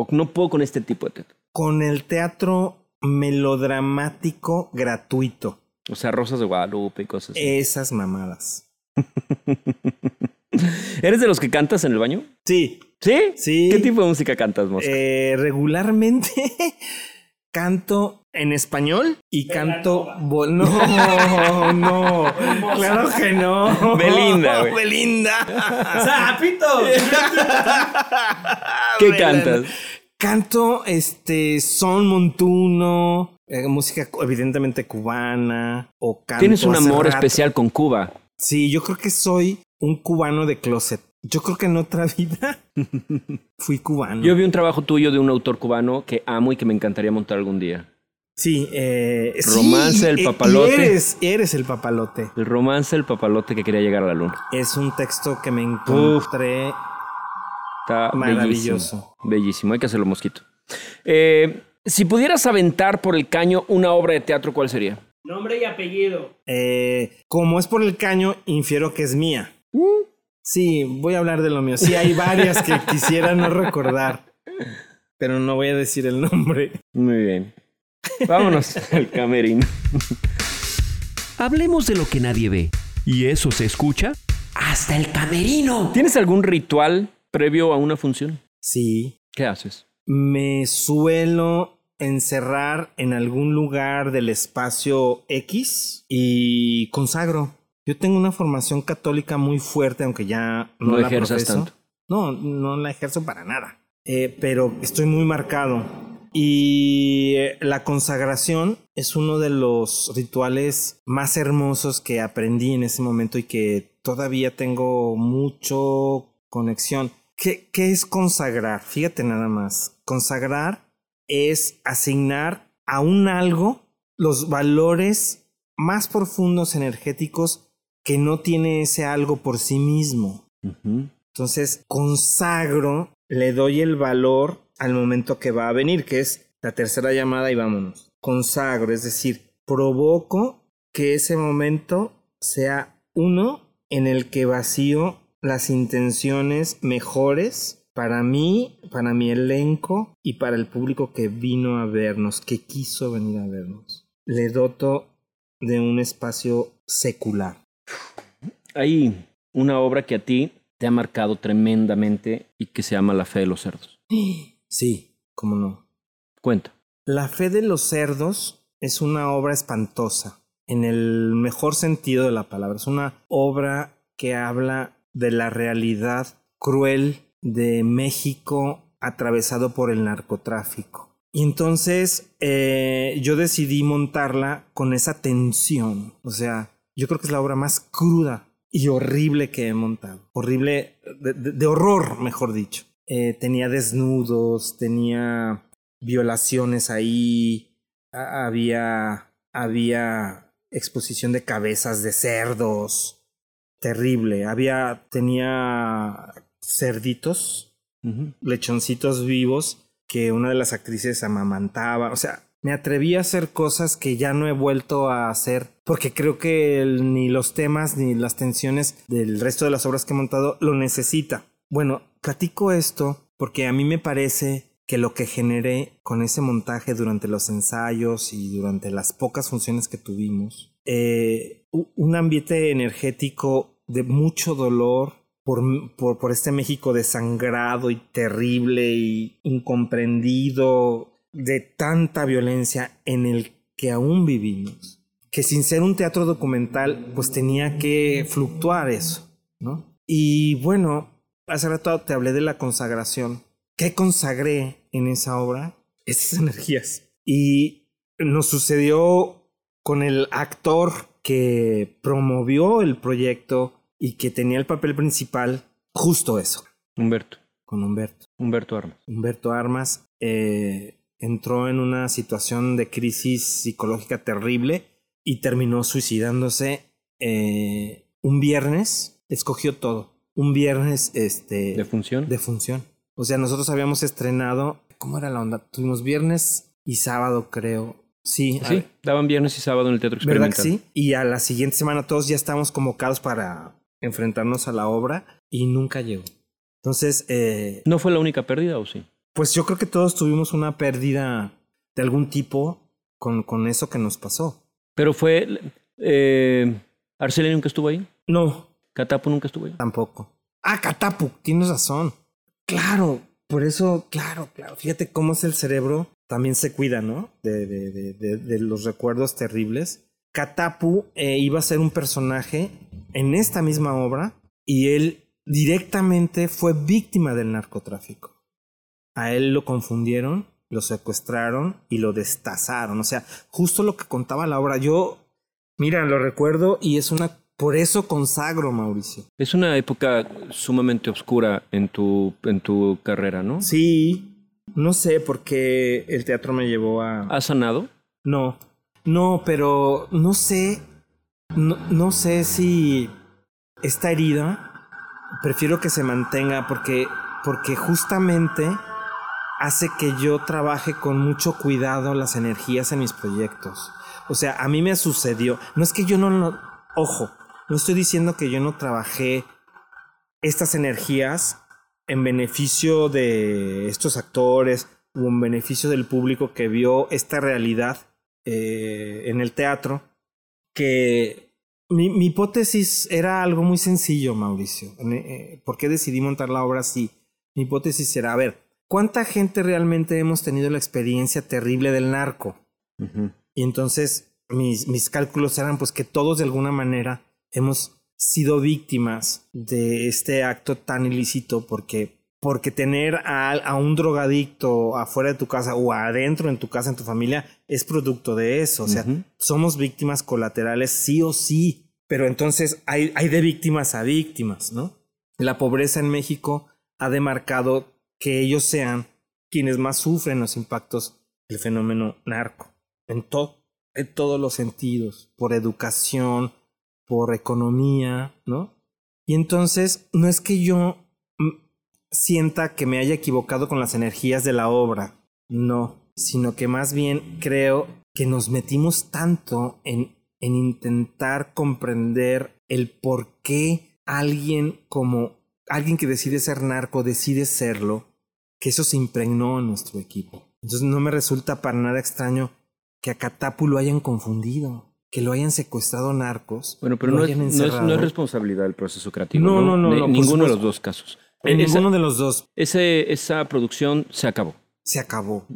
O no puedo con este tipo de teatro. Con el teatro melodramático gratuito. O sea, Rosas de Guadalupe y cosas así. Esas mamadas. ¿Eres de los que cantas en el baño? Sí. ¿Sí? Sí. ¿Qué tipo de música cantas, Mosca? Eh, regularmente canto en español y canto. No, no. Claro que no. Belinda, güey. Belinda. ¡Zapito! ¿Qué cantas? Canto este son montuno, eh, música evidentemente cubana o canto Tienes un amor rato. especial con Cuba. Sí, yo creo que soy un cubano de closet. Yo creo que en otra vida fui cubano. Yo vi un trabajo tuyo de un autor cubano que amo y que me encantaría montar algún día. Sí, eh, sí, Romance del y- y papalote. eres, eres el papalote. El romance del papalote que quería llegar a la luna. Es un texto que me encontré. Está Maravilloso. bellísimo. Bellísimo, hay que hacerlo mosquito. Eh, si pudieras aventar por el caño una obra de teatro, ¿cuál sería? Nombre y apellido. eh, como es por el caño, infiero que es mía. Mm. Sí, voy a hablar de lo mío. Sí, hay varias que quisiera no recordar. Pero no voy a decir el nombre. Muy bien. Vámonos al camerino. Hablemos de lo que nadie ve. ¿Y eso se escucha? ¡Hasta el camerino! ¿Tienes algún ritual previo a una función? Sí, ¿Qué haces? me suelo encerrar en algún lugar del espacio X y consagro. Yo tengo una formación católica muy fuerte, aunque ya no, No la ejerzas profeso. tanto. No, no la ejerzo para nada. Eh, pero estoy muy marcado. Y eh, la consagración es uno de los rituales más hermosos que aprendí en ese momento y que todavía tengo mucho conexión. ¿Qué, qué es consagrar? Fíjate nada más. Consagrar es asignar a un algo los valores más profundos energéticos que no tiene ese algo por sí mismo. Ujú. Entonces, consagro, le doy el valor al momento que va a venir, que es la tercera llamada y vámonos. Consagro, es decir, provoco que ese momento sea uno en el que vacío las intenciones mejores para mí, para mi elenco y para el público que vino a vernos, que quiso venir a vernos. Le doto de un espacio secular. Hay una obra que a ti te ha marcado tremendamente y que se llama La fe de los cerdos. Sí, cómo no. Cuenta. La fe de los cerdos es una obra espantosa, en el mejor sentido de la palabra. Es una obra que habla de la realidad cruel de México atravesado por el narcotráfico. Y entonces eh, yo decidí montarla con esa tensión. O sea, yo creo que es la obra más cruda y horrible que he montado. Horrible, de, de- de horror, mejor dicho. Eh, tenía desnudos, tenía violaciones ahí, a- había, había exposición de cabezas de cerdos, terrible. Había, tenía cerditos, lechoncitos vivos que una de las actrices amamantaba. O sea, me atreví a hacer cosas que ya no he vuelto a hacer porque creo que ni los temas ni las tensiones del resto de las obras que he montado lo necesita. Bueno, platico esto porque a mí me parece que lo que generé con ese montaje durante los ensayos y durante las pocas funciones que tuvimos, eh, un ambiente energético de mucho dolor por, por este México desangrado y terrible y incomprendido de tanta violencia en el que aún vivimos. Que sin ser un teatro documental, pues tenía que fluctuar eso, ¿no? Y bueno, hace rato te hablé de la consagración. ¿Qué consagré en esa obra? Esas energías. Y nos sucedió con el actor que promovió el proyecto y que tenía el papel principal, justo eso, Humberto. con Humberto. Humberto Armas. Humberto Armas eh, entró en una situación de crisis psicológica terrible y terminó suicidándose eh, un viernes, escogió todo. Un viernes este, ¿De función? de función. O sea, nosotros habíamos estrenado, ¿cómo era la onda? Tuvimos viernes y sábado, creo. Sí, Sí, daban viernes y sábado en el Teatro ¿verdad Experimental. que sí? Y a la siguiente semana todos ya estábamos convocados para enfrentarnos a la obra y nunca llegó. Entonces, eh, ¿No fue la única pérdida o sí? Pues yo creo que todos tuvimos una pérdida de algún tipo con, con eso que nos pasó. Pero fue... Eh, ¿Arcelia nunca estuvo ahí? No, ¿Catapo nunca estuvo ahí? tampoco. Ah, Catapu, tienes razón. Claro, por eso, claro, claro. Fíjate cómo es el cerebro. También se cuida, ¿no? De, de, de, de, de los recuerdos terribles. Catapu eh, iba a ser un personaje en esta misma obra y él directamente fue víctima del narcotráfico. A él lo confundieron, lo secuestraron y lo destazaron. O sea, justo lo que contaba la obra. Yo, mira, lo recuerdo y es una... Por eso consagro, Mauricio. Es una época sumamente oscura en tu, en tu carrera, ¿no? Sí, no sé por qué el teatro me llevó a... ¿Has sanado? No, no, pero no sé, no, no sé si esta herida prefiero que se mantenga porque, porque justamente hace que yo trabaje con mucho cuidado las energías en mis proyectos. O sea, a mí me sucedió, no es que yo no, ojo, no estoy diciendo que yo no trabajé estas energías en beneficio de estos actores o en beneficio del público que vio esta realidad eh, en el teatro, que mi, mi, hipótesis era algo muy sencillo, Mauricio. Eh, ¿Por qué decidí montar la obra así? Mi hipótesis era, a ver, ¿cuánta gente realmente hemos tenido la experiencia terrible del narco? Uh -huh. Y entonces mis, mis cálculos eran pues que todos de alguna manera hemos sido víctimas de este acto tan ilícito porque porque tener a, a, un drogadicto afuera de tu casa o adentro en tu casa, en tu familia, es producto de eso. O sea, uh -huh. somos víctimas colaterales sí o sí. Pero entonces hay, hay de víctimas a víctimas, ¿no? La pobreza en México ha demarcado que ellos sean quienes más sufren los impactos del fenómeno narco. En, to en todos los sentidos. Por educación, por economía, ¿no? Y entonces, no es que yo sienta que me haya equivocado con las energías de la obra, no, sino que más bien creo que nos metimos tanto en, en intentar comprender el por qué alguien como alguien que decide ser narco decide serlo, que eso se impregnó en nuestro equipo. Entonces no me resulta para nada extraño que a Catapu lo hayan confundido, que lo hayan secuestrado narcos. Bueno, pero no es, no, es, no es, responsabilidad del proceso creativo. No, no, no. no, no ninguno de los dos casos. En esa, ninguno de los dos. Ese, esa producción se acabó. Se acabó.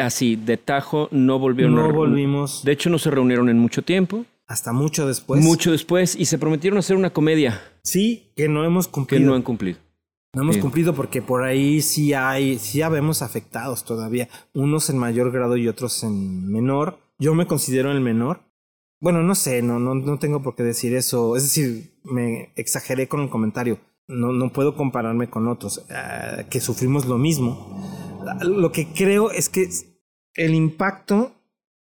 Así, de tajo, no volvieron no a volvimos. De hecho, no se reunieron en mucho tiempo. Hasta mucho después. Mucho después. Y se prometieron hacer una comedia. Sí, que no hemos cumplido. Que no han cumplido. No hemos Sí. cumplido porque por ahí sí hay, sí habemos afectados todavía. Unos en mayor grado y otros en menor. Yo me considero el menor. Bueno, no sé, no, no, no tengo por qué decir eso. Es decir, me exageré con el comentario. No, no puedo compararme con otros ah, que sufrimos lo mismo. Lo que creo es que el impacto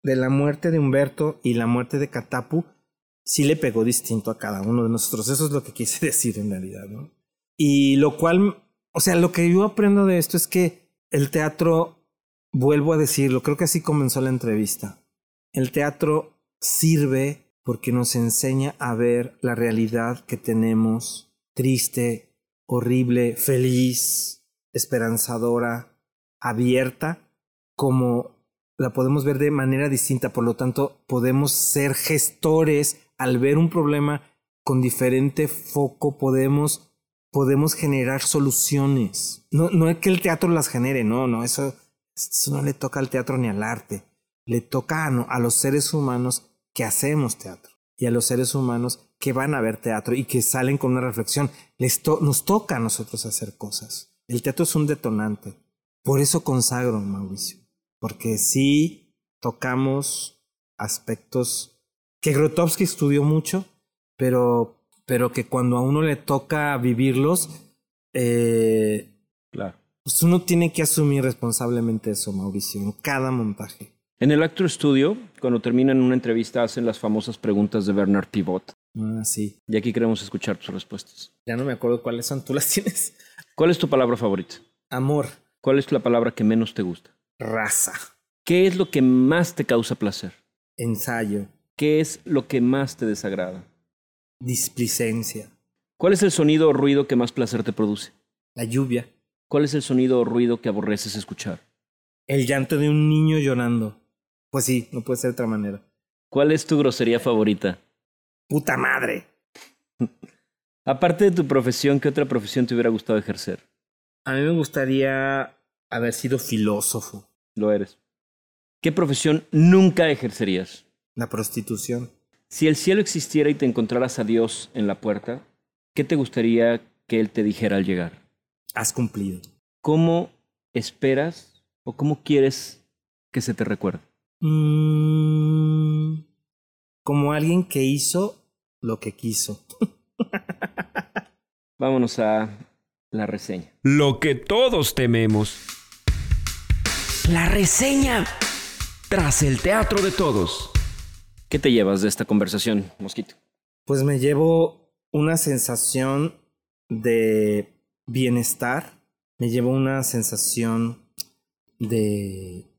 de la muerte de Humberto y la muerte de Catapu sí le pegó distinto a cada uno de nosotros. Eso es lo que quise decir en realidad, ¿no? Y lo cual, o sea, lo que yo aprendo de esto es que el teatro, vuelvo a decirlo, creo que así comenzó la entrevista. El teatro sirve porque nos enseña a ver la realidad que tenemos, triste, horrible, feliz, esperanzadora, abierta, como la podemos ver de manera distinta. Por lo tanto, podemos ser gestores al ver un problema con diferente foco, podemos podemos generar soluciones. No, no es que el teatro las genere, no, no, eso, eso no le toca al teatro ni al arte. Le toca a, a los seres humanos que hacemos teatro y a los seres humanos que van a ver teatro y que salen con una reflexión. Les to- nos toca a nosotros hacer cosas. El teatro es un detonante. Por eso consagro, Mauricio. Porque sí tocamos aspectos que Grotowski estudió mucho, pero, pero que cuando a uno le toca vivirlos, eh, Claro. pues uno tiene que asumir responsablemente eso, Mauricio, en cada montaje. En el Actor Studio, cuando terminan una entrevista, hacen las famosas preguntas de Bernard Pivot. Ah, sí. Y aquí queremos escuchar tus respuestas. Ya no me acuerdo cuáles son. ¿Tú las tienes? ¿Cuál es tu palabra favorita? Amor, ¿Cuál es la palabra que menos te gusta? raza, ¿Qué es lo que más te causa placer? ensayo, ¿Qué es lo que más te desagrada? Displicencia, ¿Cuál es el sonido o ruido que más placer te produce? la lluvia, ¿Cuál es el sonido o ruido que aborreces escuchar? el llanto de un niño llorando. Pues sí, no puede ser de otra manera. ¿Cuál es tu grosería favorita? ¡Puta madre! Aparte de tu profesión, ¿qué otra profesión te hubiera gustado ejercer? A mí me gustaría haber sido filósofo. Lo eres. ¿Qué profesión nunca ejercerías? La prostitución. Si el cielo existiera y te encontraras a Dios en la puerta, ¿qué te gustaría que Él te dijera al llegar? Has cumplido. ¿Cómo esperas o cómo quieres que se te recuerde? Mm, como alguien que hizo lo que quiso. Vámonos a la reseña. Lo que todos tememos. La reseña. Tras el teatro de todos. ¿Qué te llevas de esta conversación, Mosquito? Pues me llevo una sensación de bienestar, me llevo una sensación de,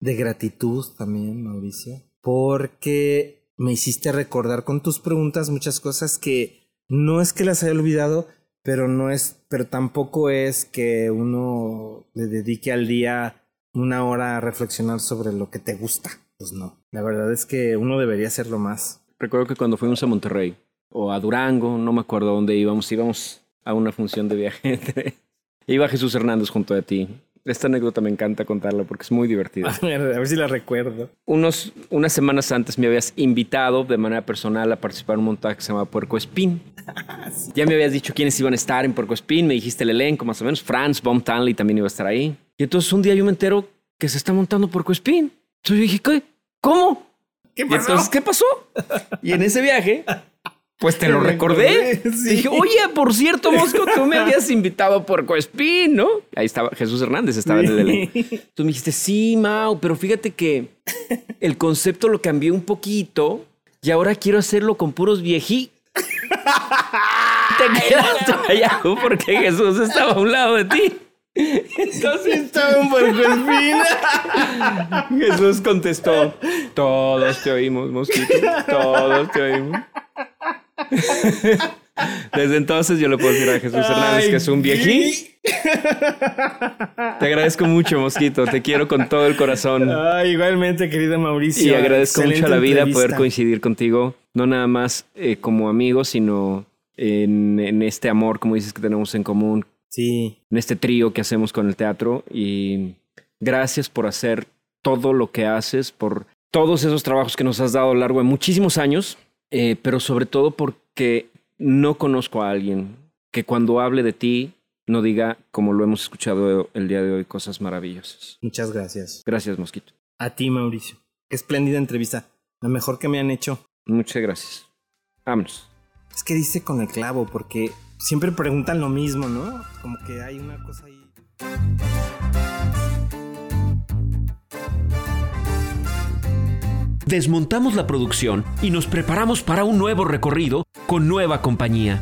de gratitud también, Mauricio, porque me hiciste recordar con tus preguntas muchas cosas que no es que las haya olvidado, pero no es, pero tampoco es que uno le dedique al día una hora a reflexionar sobre lo que te gusta. Pues no, la verdad es que uno debería hacerlo más. Recuerdo que cuando fuimos a Monterrey o a Durango, no me acuerdo a dónde íbamos, íbamos a una función de viaje. Iba Jesús Hernández junto a ti. Esta anécdota me encanta contarla porque es muy divertida. A ver, a ver si la recuerdo. Unos, unas semanas antes me habías invitado de manera personal a participar en un montaje que se llama Puerco Espín. Ya me habías dicho quiénes iban a estar en Puerco Espín, me dijiste el elenco más o menos. Franz Baum Tanley también iba a estar ahí. Y entonces un día yo me entero que se está montando Puerco Espín. Entonces yo dije, ¿qué? ¿Cómo? ¿Qué ¿Y entonces qué pasó? Y en ese viaje, pues te lo recordé. recordé, sí. Dije, oye, por cierto, Mosco, tú me habías invitado a Puerco Espín, ¿no? Ahí estaba Jesús Hernández, estaba en el elenco. Tú me dijiste, sí, Mau, pero fíjate que el concepto lo cambié un poquito y ahora quiero hacerlo con puros viejí. Te quedaste callado porque Jesús estaba a un lado de ti. Entonces Estaba un puerco. Jesús contestó, todos te oímos, mosquito, todos te oímos. Desde entonces yo le puedo decir a Jesús Hernández que es un viejí. Te agradezco mucho, mosquito, te quiero con todo el corazón. Ay, igualmente, querido Mauricio. Y agradezco mucho a la vida entrevista. poder coincidir contigo, no nada más eh, como amigo, sino en, en este amor, como dices, que tenemos en común, Sí, en este trío que hacemos con el teatro. Y gracias por hacer todo lo que haces, por todos esos trabajos que nos has dado a lo largo de muchísimos años, eh, pero sobre todo porque no conozco a alguien que cuando hable de ti no diga, como lo hemos escuchado el día de hoy, cosas maravillosas. Muchas gracias. Gracias, Mosquito. A ti, Mauricio. Qué espléndida entrevista. La mejor que me han hecho. Muchas gracias. Vámonos. Es que dice con el clavo, porque siempre preguntan lo mismo, ¿no? Como que hay una cosa ahí. Desmontamos la producción y nos preparamos para un nuevo recorrido con nueva compañía.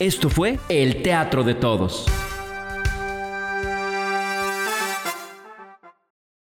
Esto fue El Teatro de Todos.